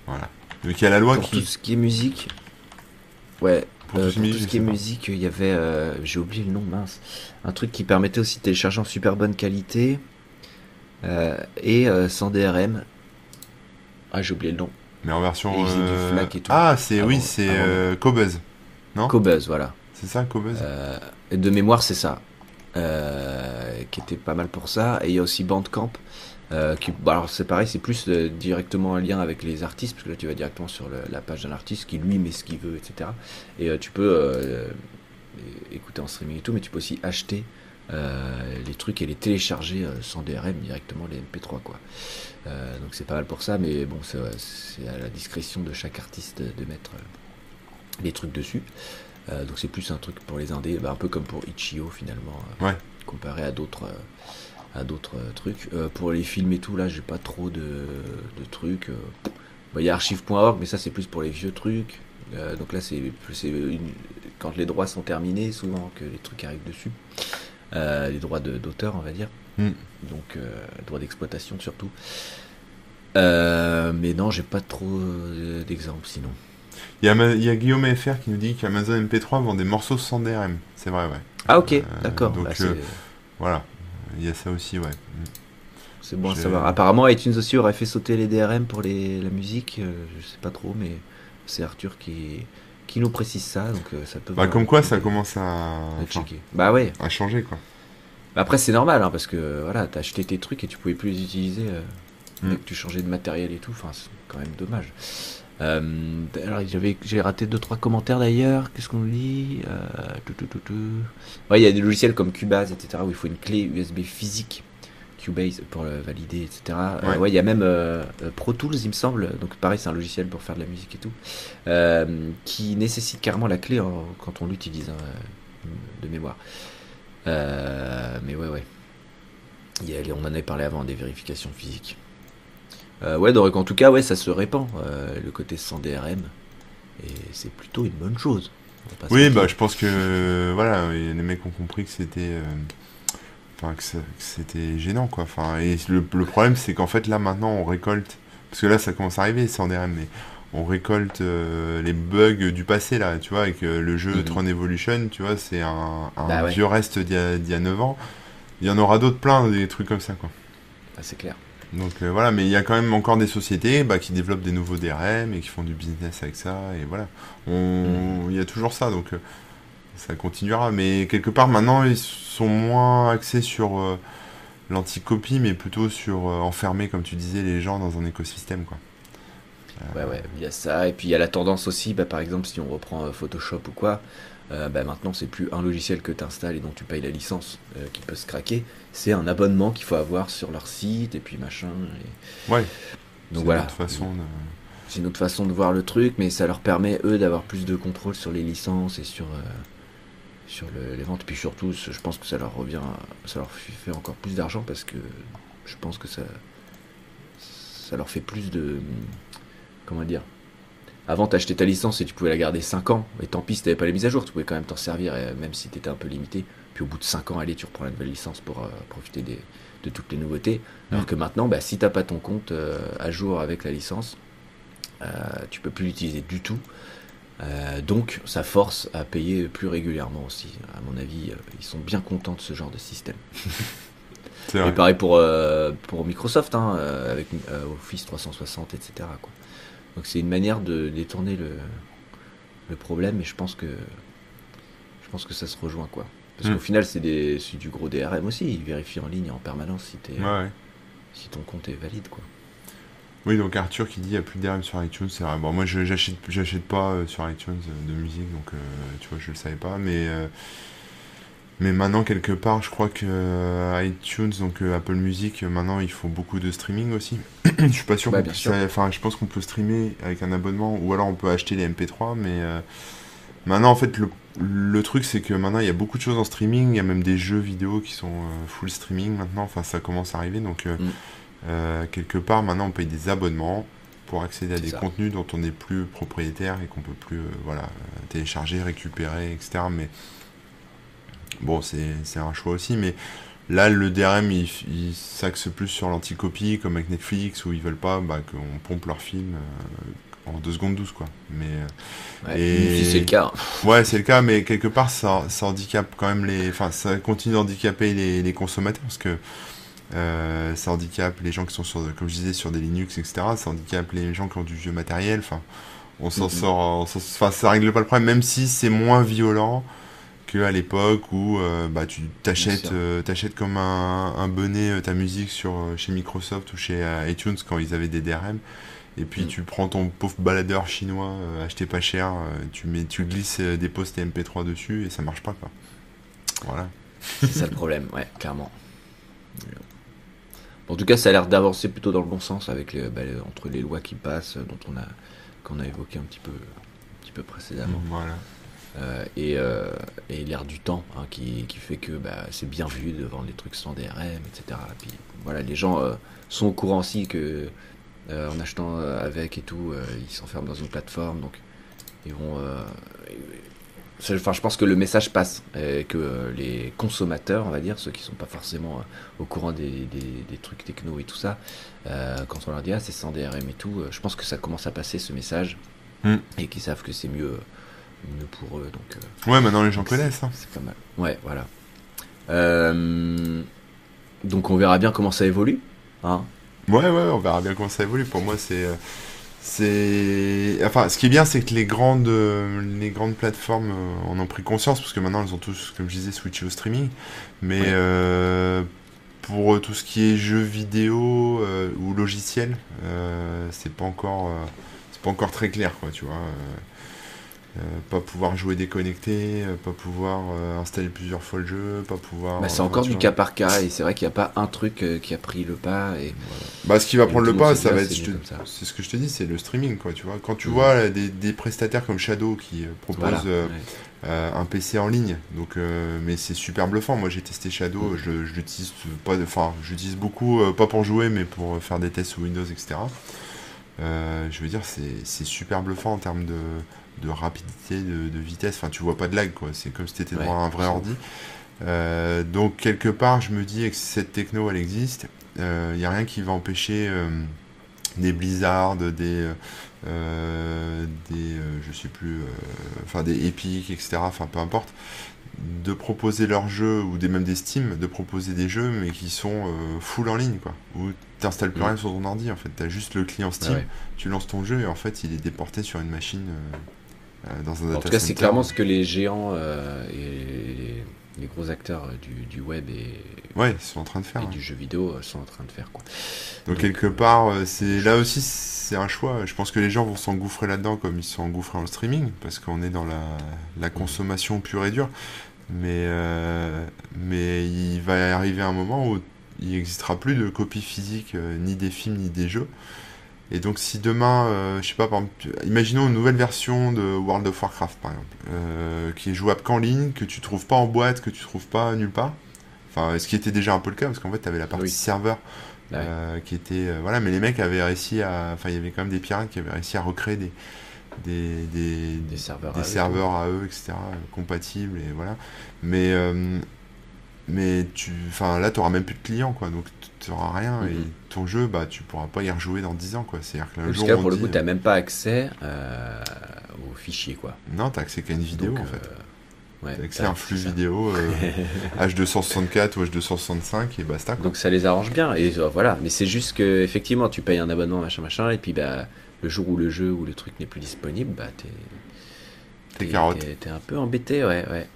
voilà. Donc il y a la loi qui. Tout ce qui est musique. Ouais. Pour, tout, euh, ce qui est musique, il y avait, j'ai oublié le nom, mince, un truc qui permettait aussi de télécharger en super bonne qualité et sans DRM. Ah, j'ai oublié le nom. Mais en version. Ah, c'est oui, c'est Cobuzz, non? Cobuzz, voilà. C'est ça, Cobuzz? de mémoire, c'est ça. Euh, qui était pas mal pour ça. Et il y a aussi Bandcamp. Euh, qui, bah, alors c'est pareil, c'est plus euh, directement un lien avec les artistes, parce que là tu vas directement sur la page d'un artiste qui lui met ce qu'il veut, etc. Et tu peux écouter en streaming et tout, mais tu peux aussi acheter les trucs et les télécharger sans DRM directement les MP3 quoi. donc c'est pas mal pour ça, mais bon c'est à la discrétion de chaque artiste de mettre les trucs dessus. Euh, donc c'est plus un truc pour les indés, bah, un peu comme pour Ichio finalement, euh, comparé à d'autres euh, à d'autres trucs. pour les films et tout, là, j'ai pas trop de, de trucs. Bah, il y a archive.org, mais ça, c'est plus pour les vieux trucs. donc là, c'est quand les droits sont terminés, souvent que les trucs arrivent dessus. les droits d'auteur, on va dire. Hmm. Donc, droits d'exploitation surtout. mais non, j'ai pas trop d'exemples sinon. Il y, a, Guillaume FR qui nous dit qu'Amazon MP3 vend des morceaux sans DRM. C'est vrai, ouais. Ah, ok, euh, d'accord. Donc, bah, euh, voilà, il y a ça aussi, ouais. Mm. C'est bon à savoir. Apparemment, iTunes aussi aurait fait sauter les DRM pour les, la musique. Euh, je sais pas trop, mais c'est Arthur qui, qui nous précise ça. Donc ça peut bah, comme quoi, ça commence à, bah, ouais. à changer, quoi. Après, c'est normal, hein, parce que voilà, t'as acheté tes trucs et tu pouvais plus les utiliser euh, Mm. dès que tu changeais de matériel et tout. Enfin, c'est quand même dommage. Euh, alors, j'avais, j'ai raté deux trois commentaires d'ailleurs. Qu'est-ce qu'on nous dit? Euh, tout, tout, tout, tout. Ouais, il y a des logiciels comme Cubase, etc. où il faut une clé USB physique. Cubase pour le valider, etc. Euh, Ouais. ouais, il y a même Pro Tools, il me semble. Donc pareil, c'est un logiciel pour faire de la musique et tout, qui nécessite carrément la clé en- quand on l'utilise hein, de mémoire. Mais ouais, ouais. Il y a- on en avait parlé avant des vérifications physiques. Euh, ouais, donc en tout cas, ouais, ça se répand euh, le côté sans DRM et c'est plutôt une bonne chose. Oui, bah je pense que voilà, et les mecs ont compris que c'était, euh, enfin que, c'était gênant quoi. Enfin, et le, le problème c'est qu'en fait là maintenant on récolte, parce que là ça commence à arriver sans DRM, mais on récolte euh, les bugs du passé là, tu vois, avec euh, le jeu Mhm. Tron Evolution, tu vois, c'est un, un Bah ouais. vieux reste d'il y, a- d'il y a 9 ans. Il y en aura d'autres plein, des trucs comme ça quoi. Ah, c'est clair. Donc euh, voilà, mais il y a quand même encore des sociétés bah, qui développent des nouveaux DRM et qui font du business avec ça, et voilà. On... Il y a toujours ça, donc euh, ça continuera. Mais quelque part, maintenant, ils sont moins axés sur euh, l'anticopie, mais plutôt sur enfermer, comme tu disais, les gens dans un écosystème. Quoi. Ouais, ouais, il y a ça. Et puis il y a la tendance aussi, bah, par exemple, si on reprend Photoshop ou quoi, euh, bah, maintenant c'est plus un logiciel que tu installes et dont tu payes la licence euh, qui peut se craquer. C'est un abonnement qu'il faut avoir sur leur site et puis machin. et- Ouais, Donc c'est voilà. notre façon de... C'est une autre façon de voir le truc, mais ça leur permet eux d'avoir plus de contrôle sur les licences et sur, euh, sur le- les ventes. Puis surtout, je pense que ça leur revient, ça leur fait encore plus d'argent parce que je pense que ça, ça leur fait plus de. Comment dire Avant, t'achetais ta licence et tu pouvais la garder 5 ans. Et tant pis si t'avais pas les mises à jour, tu pouvais quand même t'en servir, euh, même si t'étais un peu limité. Puis au bout de 5 ans, allez, tu reprends la nouvelle licence pour euh, profiter des, de toutes les nouveautés. Alors que maintenant, bah, si t'as pas ton compte euh, à jour avec la licence, euh, tu peux plus l'utiliser du tout. Donc ça force à payer plus régulièrement aussi. À mon avis, ils sont bien contents de ce genre de système. <laughs> C'est Et pareil pour, pour Microsoft, hein, avec Office 360, etc. Quoi. Donc c'est une manière de détourner le, le problème, et je pense que je pense que ça se rejoint quoi. Parce qu'au final, c'est des- c'est du gros DRM aussi. Ils vérifient en ligne en permanence si, t'es- Ouais, ouais. si ton compte est valide. Quoi. Oui, donc Arthur qui dit il n'y a plus de DRM sur iTunes, c'est vrai. Bon, moi je j'achète j'achète pas euh, sur iTunes euh, de musique, donc euh, tu vois, je le savais pas, mais euh, mais maintenant quelque part, je crois que euh, iTunes, donc euh, Apple Music, euh, maintenant ils font beaucoup de streaming aussi. <clears throat> je suis pas sûr. Bien puisse- sûr. Enfin, je pense qu'on peut streamer avec un abonnement, ou alors on peut acheter les MP3, mais euh, maintenant en fait le le truc c'est que maintenant il y a beaucoup de choses en streaming, il y a même des jeux vidéo qui sont euh, full streaming maintenant, enfin ça commence à arriver, donc euh, Mm. quelque part, maintenant, on paye des abonnements pour accéder à des ça. contenus dont on n'est plus propriétaire et qu'on peut plus voilà, télécharger, récupérer, etc. Mais bon, c'est c'est un choix aussi. Mais là, le DRM, il, il s'axe plus sur l'anticopie, comme avec Netflix, où ils veulent pas bah, qu'on pompe leurs films euh, en 2 secondes 12. Quoi. Mais euh, Ouais, Et- c'est le cas. ouais, c'est le cas, mais quelque part, ça, ça handicape quand même les. Enfin, ça continue d'handicaper les, les consommateurs parce que. Euh, ça handicape les gens qui sont sur, comme je disais, sur des Linux, etc. Ça handicape les gens qui ont du vieux matériel. Enfin, on s'en Mhm. sort, on s'en- enfin, ça règle pas le problème, même si c'est moins violent qu'à l'époque où euh, bah, tu t'achètes, euh, t'achètes comme un, un bonnet euh, ta musique sur, chez Microsoft ou chez iTunes quand ils avaient des DRM. Et puis Mhm. tu prends ton pauvre baladeur chinois acheté pas cher, tu mets, tu glisses des postes MP3 dessus et ça marche pas quoi. Voilà. C'est ça le problème, ouais, clairement. En tout cas, ça a l'air d'avancer plutôt dans le bon sens avec les, bah, entre les lois qui passent, dont on a qu'on a évoqué un petit peu, un petit peu précédemment, Voilà. Euh, et, euh, et l'air du temps hein, qui, qui fait que bah, c'est bien vu de vendre les trucs sans DRM, etc. Et puis voilà, les gens euh, sont au courant aussi que en achetant avec et tout, ils s'enferment dans une plateforme, donc ils vont. Enfin, je pense que le message passe, et que les consommateurs, on va dire, ceux qui sont pas forcément au courant des, des- des trucs techno et tout ça, quand on leur dit ah c'est sans DRM et tout, je pense que ça commence à passer ce message Mm. et qu'ils savent que c'est mieux pour eux. Donc euh, Ouais, maintenant les gens connaissent. hein. c'est pas mal. Ouais, voilà. Euh, donc on verra bien comment ça évolue. Hein Ouais, ouais, on verra bien comment ça évolue. Pour moi, c'est. euh, c'est enfin ce qui est bien c'est que les grandes les grandes plateformes en ont pris conscience parce que maintenant elles ont tous comme je disais switché au streaming mais euh, pour tout ce qui est jeux vidéo euh, ou logiciel euh, c'est pas encore c'est pas encore très clair quoi tu vois euh, pas pouvoir jouer déconnecté, euh, pas pouvoir euh, installer plusieurs fois le jeu, pas pouvoir. Bah, c'est encore du vois. cas par cas et c'est vrai qu'il n'y a pas un truc qui a pris le pas et Bah, ce qui va Et prendre le pas, ça va ah, être, c'est ce que je te dis, c'est le streaming, quoi, tu vois. Quand tu Mhm. vois là, des, des prestataires comme Shadow qui proposent voilà. Ouais. un PC en ligne, donc, mais c'est super bluffant. Moi, j'ai testé Shadow, Mhm. je, je l'utilise pas, enfin, j'utilise beaucoup, pas pour jouer, mais pour faire des tests sous Windows, etc. Je veux dire, c'est super bluffant en termes de, de rapidité, de, de vitesse. Enfin, tu vois pas de lag, quoi. C'est comme si tu étais Ouais, devant un vrai ordi. Euh, donc, quelque part, je me dis que si cette techno, elle existe, il n'y a rien qui va empêcher euh, des Blizzard, des, euh, des euh, je sais plus, euh, enfin des Epic, etc. Enfin, peu importe, de proposer leurs jeux ou des même des Steam, de proposer des jeux mais qui sont euh, full en ligne, quoi. Où t'installes plus Mm. rien sur ton ordi, en fait. T'as juste le client Steam, Ah ouais. tu lances ton jeu et en fait, il est déporté sur une machine euh, euh, dans un En tout cas, c'est clairement ce que les géants euh, et les, gros acteurs euh, du, du web et, Ouais, ils sont en train de faire. et hein. du jeu vidéo euh, sont en train de faire. Quoi. Donc, Donc, quelque euh, part, euh, c'est là aussi c'est un choix. Je pense que les gens vont s'engouffrer là-dedans comme ils sont engouffrés en streaming parce qu'on est dans la, la consommation pure et dure. Mais euh, mais il va arriver un moment où il n'existera plus de copies physiques euh, ni des films ni des jeux. Et donc si demain, euh, je sais pas, par exemple, imaginons une nouvelle version de World of Warcraft par exemple, euh, qui est jouable qu'en ligne, que tu trouves pas en boîte, que tu trouves pas nulle part. Enfin, ce qui était déjà un peu le cas parce qu'en fait, tu avais la partie Oui. serveur Ouais. euh, qui était voilà mais les mecs avaient réussi à enfin il y avait quand même des pirates qui avaient réussi à recréer des des, des, Des serveurs. des à eux, serveurs à eux etc compatibles et voilà mais mais tu enfin là tu auras même plus de clients quoi donc tu n'auras rien et Mhm. ton jeu bah tu pourras pas y rejouer dans 10 ans quoi c'est à dire que le jour là, pour on le dit, coup, t'as même pas accès euh, aux fichiers, quoi. euh, non t'as accès qu'à une vidéo Donc, en fait euh, ouais, accès ouais, à un flux vidéo euh, <laughs> H264 ou H265 et basta quoi Donc ça les arrange bien et euh, voilà. Mais c'est juste que effectivement, tu payes un abonnement, machin, machin, et puis bah le jour où le jeu ou le truc n'est plus disponible, bah t'es t'es carotte t'es- t'es un peu embêté, ouais, ouais.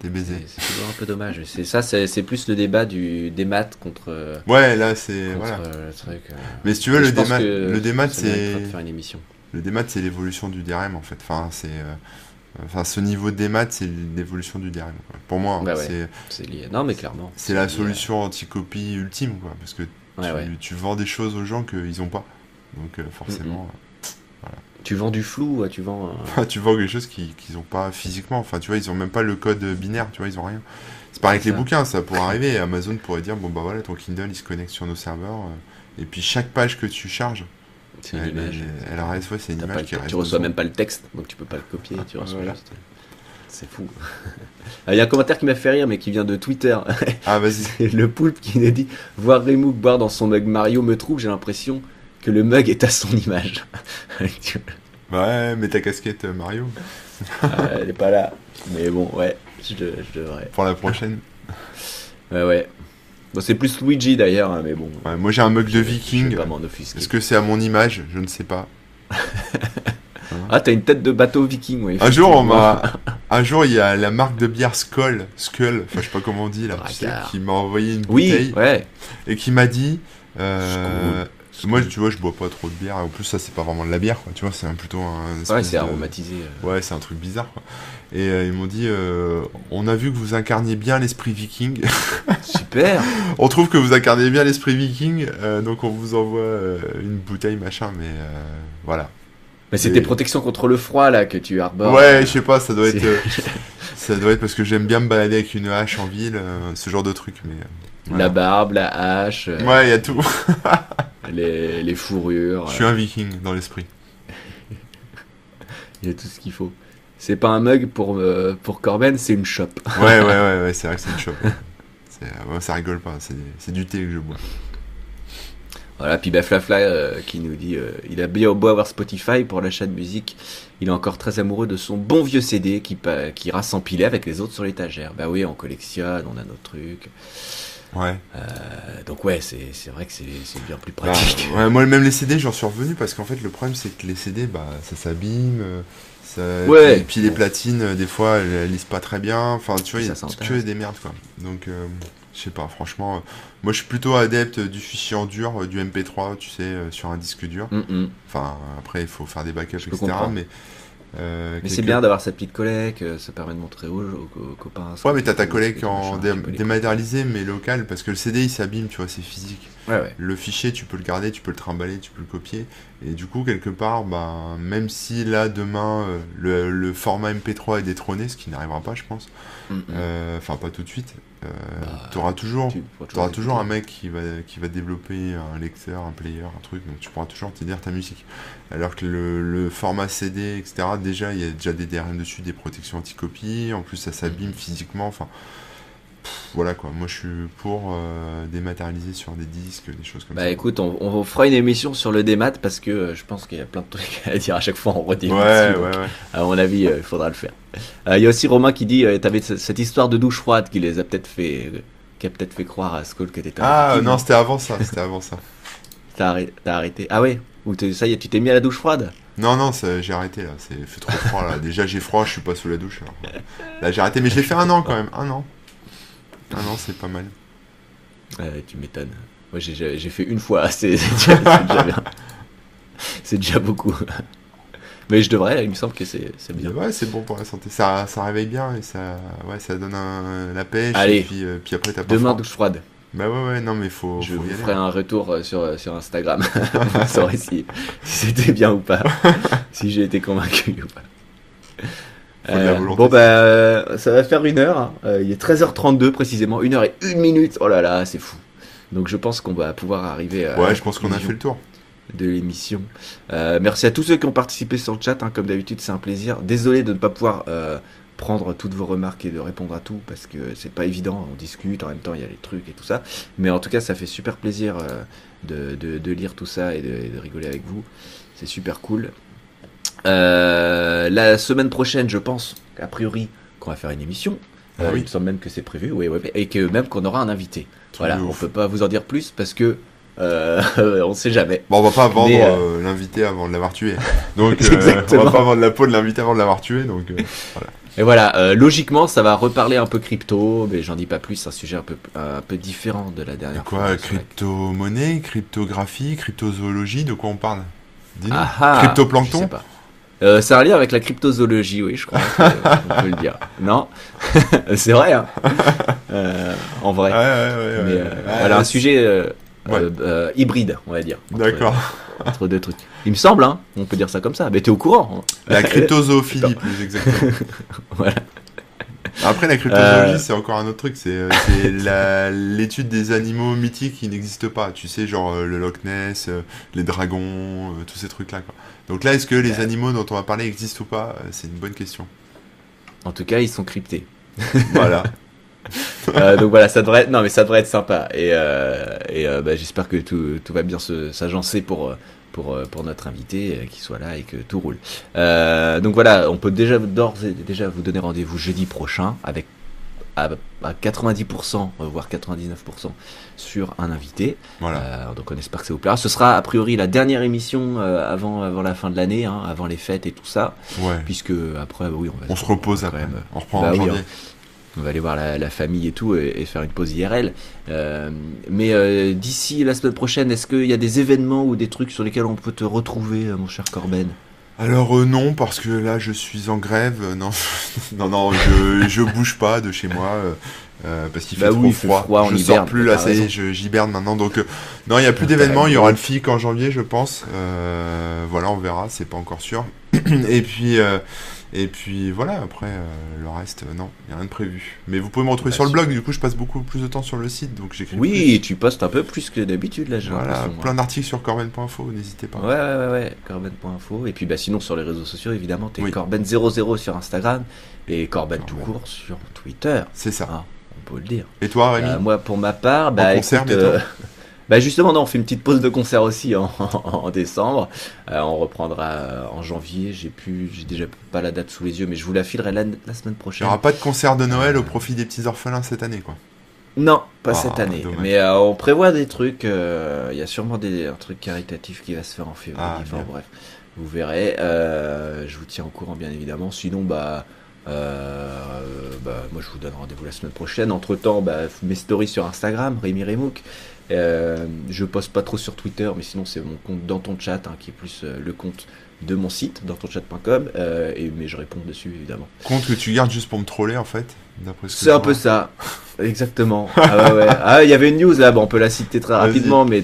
T'es baisé C'est toujours un peu dommage. C'est ça, c'est plus le débat du des maths contre, euh, ouais là c'est voilà euh, le truc. euh. mais si tu veux le démat que le démat c'est de faire une émission. Le démat, c'est l'évolution du DRM en fait. Enfin, c'est, euh, enfin, ce niveau de démat, c'est l'évolution du DRM. quoi. Pour moi, hein, Bah ouais. c'est, C'est lié. Non, mais clairement. c'est la solution anti-copie ultime, quoi. Parce que Ouais, tu, ouais. tu vends des choses aux gens qu'ils ont pas. Donc euh, forcément, Tu vends du flou, tu vends. un- tu vends quelque chose qu'ils qu'ils ont pas physiquement. Enfin, tu vois, ils ont même pas le code binaire. Tu vois, ils ont rien. C'est pareil avec les bouquins, ça pourrait arriver. Amazon pourrait dire bon bah voilà, ton Kindle il se connecte sur nos serveurs. euh, et puis chaque page que tu charges, C'est une elle, image. elle, elle reste, ouais, c'est une image qui reste tu reçois même pas le texte, donc tu peux pas le copier. Tu reçois voilà. juste. C'est fou. <laughs> Ah, Il y a un commentaire qui m'a fait rire, mais qui vient de Twitter. Ah vas-y. <laughs> C'est le poulpe qui nous dit Voir Remook boire dans son mug Mario me trouble, j'ai l'impression que le mug est à son image. <laughs> Ouais, mets ta casquette euh, Mario euh, Elle est pas là. Mais bon, ouais, je, je devrais. pour la prochaine. <laughs> Ouais, ouais. Bon, c'est plus Luigi d'ailleurs, hein, mais bon. Ouais, moi j'ai un mug de viking. Est-ce que c'est à mon image? Je ne sais pas. <laughs> Ah, t'as une tête de bateau viking, ouais. Un jour, on m'a. Un jour, il y a la marque de bière Skull, Skull, enfin je sais pas comment on dit là, tu sais, Bracard. qui m'a envoyé une Oui, bouteille ouais. et qui m'a dit. euh, Moi, tu vois, je bois pas trop de bière. En plus, ça, c'est pas vraiment de la bière, quoi. Tu vois, c'est plutôt un. Ouais, c'est de- aromatisé. euh. Ouais, c'est un truc bizarre, quoi. Et euh, ils m'ont dit, euh, on a vu que vous incarniez bien l'esprit viking. <laughs> Super on trouve que vous incarnez bien l'esprit viking, euh, donc on vous envoie une bouteille, machin, mais voilà. Mais c'est tes protections contre le froid là que tu arbores. ouais, je sais pas, ça doit être, euh, <laughs> ça doit être parce que j'aime bien me balader avec une hache en ville, euh, ce genre de truc, mais. euh, voilà. La barbe, la hache, Ouais, il y a tout. <laughs> les, les fourrures, Je suis un viking dans l'esprit. <laughs> il y a tout ce qu'il faut. C'est pas un mug pour, euh, pour Corben, c'est une chope. Ouais, ouais, ouais, ouais, c'est vrai que c'est une chope. <laughs> C'est- ouais, ça rigole pas, c'est du thé que je bois. Voilà, puis bah, Flafla euh, qui nous dit euh, il a bien beau avoir Spotify pour l'achat de musique, il est encore très amoureux de son bon vieux CD qui, qui ira s'empiler avec les autres sur l'étagère. Bah oui, on collectionne, on a nos trucs. Ouais. donc ouais, c'est c'est vrai que c'est c'est bien plus Bah, pratique. ouais, moi, même les CD, j'en suis revenu parce qu'en fait, le problème, c'est que les CD, bah, ça s'abîme. euh, Ça... Ouais. Puis, puis les platines, euh, des fois, elles, lisent pas très bien. Enfin, tu vois, il y a que des merdes, quoi. Donc, euh, je sais pas, franchement. euh, moi, je suis plutôt adepte du fichier en dur, euh, du MP3, tu sais, euh, sur un disque dur. Mm, mm. Enfin, après, il faut faire des backups, etc. Mais, euh, Mais c'est bien d'avoir sa petite collègue, euh, ça permet de montrer aux, aux- aux copains. Ouais, mais t'as ta collègue en machin, dé- tu peux les- dématérialisé, mais local, parce que le CD, il s'abîme, tu vois, c'est physique. Ouais, ouais. Le fichier, tu peux le garder, tu peux le trimballer, tu peux le copier. Et du coup, quelque part, bah, même si là, demain, euh, le, le format MP3 est détrôné, ce qui n'arrivera pas, je pense, Mm, mm. euh, enfin, pas tout de suite, euh, Bah, t'auras toujours, Tu toujours un mec qui va, qui va développer un lecteur, un player, un truc, donc tu pourras toujours te dire ta musique. Alors que le, le format CD, etc., déjà, il y a déjà des DRM dessus, des protections anti-copie, en plus, ça s'abîme physiquement, enfin. Pff, Voilà quoi, moi je suis pour euh, dématérialiser sur des disques, des choses comme Bah ça. écoute, on, on fera une émission sur le démat parce que euh, je pense qu'il y a plein de trucs <laughs> à dire à chaque fois on redit. Ouais, ouais, donc, ouais. À mon avis, euh, il faudra le faire. Il y a aussi Romain qui dit, t'avais ce- cette histoire de douche froide qui les a peut-être fait, qui a peut-être fait croire à Skull que t'étais. Ah non, c'était avant ça, c'était avant ça. <laughs> T'as arrêté. Ah ouais? Ou ça y est, tu t'es mis à la douche froide? Non, non, j'ai arrêté là, c'est fait trop froid là. <laughs> Déjà j'ai froid, je suis pas sous la douche. alors. Là j'ai arrêté, mais je l'ai fait un an quand même, un an. Un an, c'est pas mal. Euh, tu m'étonnes. Moi j'ai- fait une fois, <laughs> c'est déjà, déjà bien. C'est déjà beaucoup. Mais je devrais, il me semble que c'est bien. Ouais, c'est bon pour la santé. Ça, ça réveille bien et ça, ouais, ça donne un- la pêche. Allez. Et puis, euh, puis après t'as pas Demain douche froide. Bah ouais, ouais, non mais faut, Je faut vous y aller. ferai un retour euh, sur, euh, sur Instagram. vous <laughs> saurez si, si c'était bien ou pas. <laughs> si j'ai été convaincu ou pas. Euh, bon, bah, euh, ça va faire une heure. hein. Euh, il est 13h32 précisément. Une heure et une minute. Oh là là, c'est fou. Donc je pense qu'on va pouvoir arriver à Ouais, je pense qu'on a fait le tour. de l'émission. Euh, merci à tous ceux qui ont participé sur le chat. hein. Comme d'habitude, c'est un plaisir. Désolé de ne pas pouvoir prendre toutes vos remarques et de répondre à tout parce que c'est pas évident. On discute en même temps, il y a les trucs et tout ça. Mais en tout cas, ça fait super plaisir de, de- de lire tout ça et de, et de rigoler avec vous. C'est super cool. Euh, la semaine prochaine, je pense, a priori, qu'on va faire une émission. Ah Euh, oui. Il me semble même que c'est prévu, oui, oui, et que même qu'on aura un invité. Voilà, on ouf. peut pas vous en dire plus parce que euh, <laughs> on sait jamais. Bon, on va pas vendre euh, l'invité avant de l'avoir tué. <laughs> Donc, on va pas vendre la peau de l'invité avant de l'avoir tué. Donc, Et voilà, logiquement, ça va reparler un peu crypto, mais j'en dis pas plus, c'est un sujet un peu, un peu différent de la dernière quoi, crypto-monnaie, cryptographie, cryptozoologie, de quoi on parle? Dis-nous. Ah ah, Cryptoplancton je sais pas. Euh, c'est un lien avec la cryptozoologie, oui, je crois. qu'on- on peut le dire. <laughs> Non <laughs> C'est vrai, hein Euh, En vrai. Ouais, ouais, ouais. Mais euh, voilà, un sujet euh, hybride, on va dire. D'accord. Entre deux trucs. Il me semble, hein, on peut dire ça comme ça. Mais t'es au courant hein. La <laughs> cryptozoophilie, plus exactement. Voilà. Après, la cryptozoologie, Euh. c'est encore un autre truc. C'est l'étude des animaux mythiques qui n'existent pas. Tu sais, genre le Loch Ness, les dragons, tous ces trucs-là. Donc là, est-ce que les Ouais. animaux dont on va parler existent ou pas? C'est une bonne question. En tout cas, ils sont cryptés. <laughs> Voilà. <laughs> Euh, donc voilà, ça devrait, non mais ça devrait être sympa. Et, euh, et euh, bah, j'espère que tout, tout va bien s'agencer pour euh, pour pour notre invité, qu'il soit là et que tout roule. Donc voilà, on peut déjà d'ores et déjà vous donner rendez-vous jeudi prochain avec à, à 90% euh, voire 99% sur un invité. voilà. Euh, donc on espère que ça vous plaira. Ce sera a priori la dernière émission euh, avant avant la fin de l'année, hein, avant les fêtes et tout ça, Ouais. puisque après oui on va On se repose quand après. même. On reprend Bah en oui, janvier. On va aller voir la, la famille et tout et, et faire une pause IRL. Euh, mais euh, d'ici la semaine prochaine, est-ce qu'il y a des événements ou des trucs sur lesquels on peut te retrouver, mon cher Corben? Alors euh, non, parce que là, je suis en grève. Euh, Non, <laughs> non, non, je, je bouge pas de chez moi. euh, parce qu'il fait Bah trop oui, fait froid. froid, on je hiberne, sors plus là, ça y est, j'hiberne maintenant. Donc non, il y a plus d'événements. Il y aura le FIC en janvier, je pense. Voilà, on verra. C'est pas encore sûr. <clears throat> et puis euh, et puis voilà. Après euh, le reste, euh, non, il y a rien de prévu. Mais vous pouvez me retrouver Bah, sur le blog. Du coup, je passe beaucoup plus de temps sur le site, donc j'écris. Oui, tu postes un peu plus que d'habitude là, j'ai. Voilà, moi. plein d'articles sur corben.info. N'hésitez pas. Ouais, ouais, ouais, ouais, corben.info. Et puis bah, sinon sur les réseaux sociaux, évidemment, t'es Oui. Corben00 sur Instagram et Corben tout court sur Twitter. C'est ça. Ah, on peut le dire. Et toi, Rémi Euh, moi, pour ma part, bah, concert écoute, <laughs> bah justement, non, on fait une petite pause de concert aussi <laughs> en, en décembre. Euh, on reprendra euh, en janvier. J'ai plus, j'ai déjà pas la date sous les yeux, mais je vous la filerai la, la semaine Il prochaine. n'y aura pas de concert de Noël au profit des petits orphelins cette année, quoi. Non, pas Ah, cette année. dommage. Mais euh, on prévoit des trucs. euh, Il y a sûrement des, un truc caritatif qui va se faire en février. Ah, enfin bien. bref, vous verrez. Je vous tiens au courant, bien évidemment. Sinon, bah. euh, bah, moi je vous donne rendez-vous la semaine prochaine. Entre temps, bah, mes stories sur Instagram, Rémi Remouk. Euh, je poste pas trop sur Twitter, mais sinon c'est mon compte dans ton chat, hein, qui est plus euh, le compte de mon site, dans ton chat.com. Euh, et mais je réponds dessus évidemment. Compte que tu gardes juste pour me troller en fait, d'après ce que C'est je un peu ça, <laughs> exactement. Ah ouais, ouais. Ah, il y avait une news là, bon, on peut la citer très rapidement, mais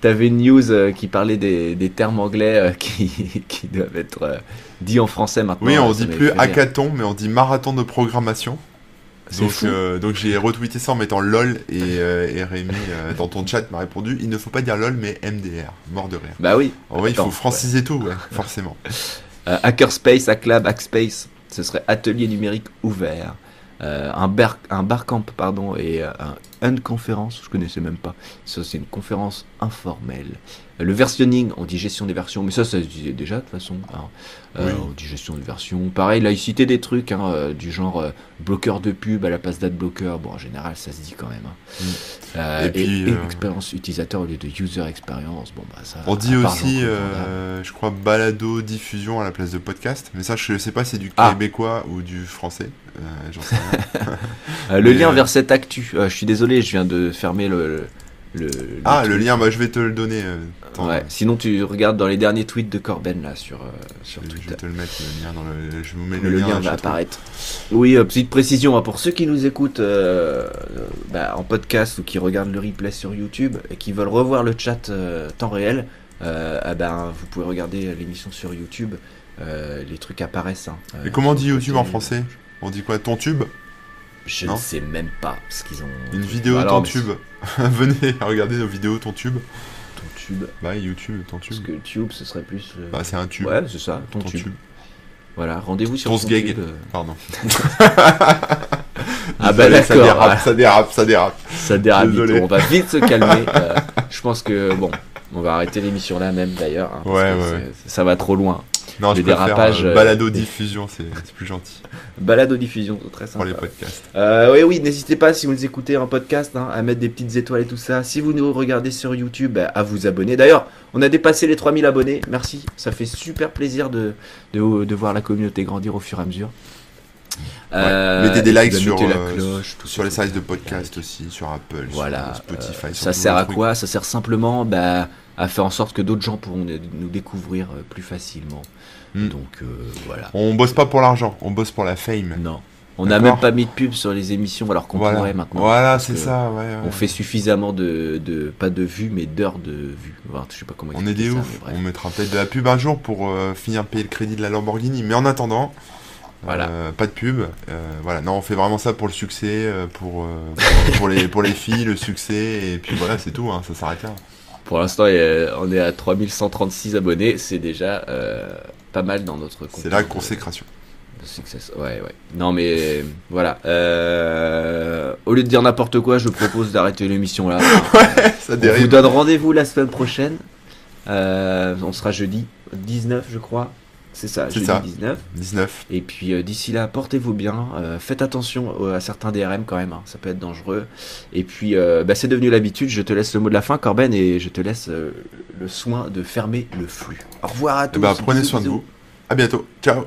t'avais une news qui parlait des, des termes anglais <laughs> qui, qui doivent être dits en français maintenant. Oui, on dit plus hackathon, mais on dit marathon de programmation. Donc, euh, donc j'ai retweeté ça en mettant LOL et, euh, et Rémi euh, dans ton chat m'a répondu il ne faut pas dire LOL mais MDR, mort de rire. Bah oui. En vrai, il faut franciser tout, ouais, forcément. <laughs> Euh, Hackerspace, Hacklab, Hackspace, ce serait atelier numérique ouvert. Euh, un, bar, un barcamp pardon, et euh, un unconférence, je connaissais même pas. Ça, c'est une conférence informelle. Euh, Le versionning, on dit gestion des versions, mais ça, ça se disait déjà de toute façon. Euh, Oui. On dit gestion des versions. Pareil, là, il citait des trucs hein, euh, du genre euh, bloqueur de pub à la place d'adblocker. Bon, en général, ça se dit quand même. hein. Mm. Euh, Et puis, et expérience utilisateur au lieu de user experience. Bon, bah, ça, On dit aussi, je crois, balado diffusion à la place de podcast. Mais ça, je sais pas si c'est du Ah. québécois ou du français. J'en sais rien. <laughs> Le Mais, lien vers cette actu. je suis désolé, je viens de fermer le. le, le ah, le lien, bah, je vais te le donner. euh, Ouais. Sinon, tu regardes dans les derniers tweets de Corben là sur, euh, sur je, je Twitter. vais te le mettre, le lien dans le. Je vous mets Le, le, lien dans va apparaître. Oui, euh, petite précision hein, pour ceux qui nous écoutent euh, euh, bah, en podcast ou qui regardent le replay sur YouTube et qui veulent revoir le chat euh, temps réel. euh, ah ben, vous pouvez regarder l'émission sur YouTube. euh, les trucs apparaissent. hein, euh, Et comment on dit YouTube en français? On dit quoi? Ton tube? Je Non ne sais même pas ce qu'ils ont. Une vidéo Alors, ton tube. <laughs> Venez regarder nos vidéos ton tube. Ton tube. Bah, YouTube, ton Parce tube. que tube, ce serait plus. euh, Bah, c'est un tube. Ouais, c'est ça, ton, ton tube. tube. Voilà, rendez-vous sur Ton ton tube, euh. Pardon. <laughs> Ah bah Désolé, Ça d'accord, dérape, ouais. ça dérape, ça dérape. ça dérape Désolé. on va vite se calmer. <laughs> euh, je pense que bon, on va arrêter l'émission là même d'ailleurs. hein, parce Ouais, que ouais. c'est- Ça va trop loin. Non, Le je préfère dérapage, euh, euh, balado diffusion, c'est plus gentil <laughs> diffusions, c'est très pour sympa. les podcasts. Euh, oui, oui, n'hésitez pas si vous nous écoutez en podcast hein, à mettre des petites étoiles et tout ça. Si vous nous regardez sur YouTube, bah, à vous abonner. D'ailleurs, on a dépassé les 3000 abonnés. Merci, ça fait super plaisir de, de, de voir la communauté grandir au fur et à mesure. Euh, Mettez des likes bah, sur, la euh, cloche, tout Sur les services de podcast aussi, sur Apple, Voilà. sur Spotify. Euh, sur ça sert à quoi? Ça sert simplement bah, à faire en sorte que d'autres gens pourront nous découvrir euh, plus facilement. Hmm. Donc euh, voilà. On bosse pas pour l'argent, on bosse pour la fame. Non. On n'a même pas mis de pub sur les émissions alors qu'on Voilà, pourrait maintenant. voilà c'est ça, ouais. ouais. On fait suffisamment de, de pas de vues mais d'heures de vues. Enfin, je sais pas comment On est des ça, ouf. On mettra peut-être de la pub un jour pour euh, finir de payer le crédit de la Lamborghini. Mais en attendant, Voilà. euh, pas de pub. Euh, voilà, non, on fait vraiment ça pour le succès, pour, pour, pour les, pour les filles, le succès. Et puis voilà, c'est tout, hein, ça s'arrête là. Pour l'instant, euh, on est à 3136 abonnés. C'est déjà euh, pas mal dans notre C'est concours la de- consécration. de success. Ouais, ouais. Non, mais euh, voilà. Euh, au lieu de dire n'importe quoi, je propose d'arrêter l'émission là. <laughs> Ça On vous dérive. donne rendez-vous la semaine prochaine. Euh, on sera jeudi 19, je crois. C'est ça, C'est jeudi ça. 19. 19. Et puis euh, d'ici là, portez-vous bien. euh, faites attention à certains DRM quand même. hein, ça peut être dangereux. Et puis, euh, bah, c'est devenu l'habitude. Je te laisse le mot de la fin, Corben, et je te laisse le soin de fermer le flux. Au revoir à Eh tous. ben, prenez Bisous, soin de vous. À bientôt. Ciao.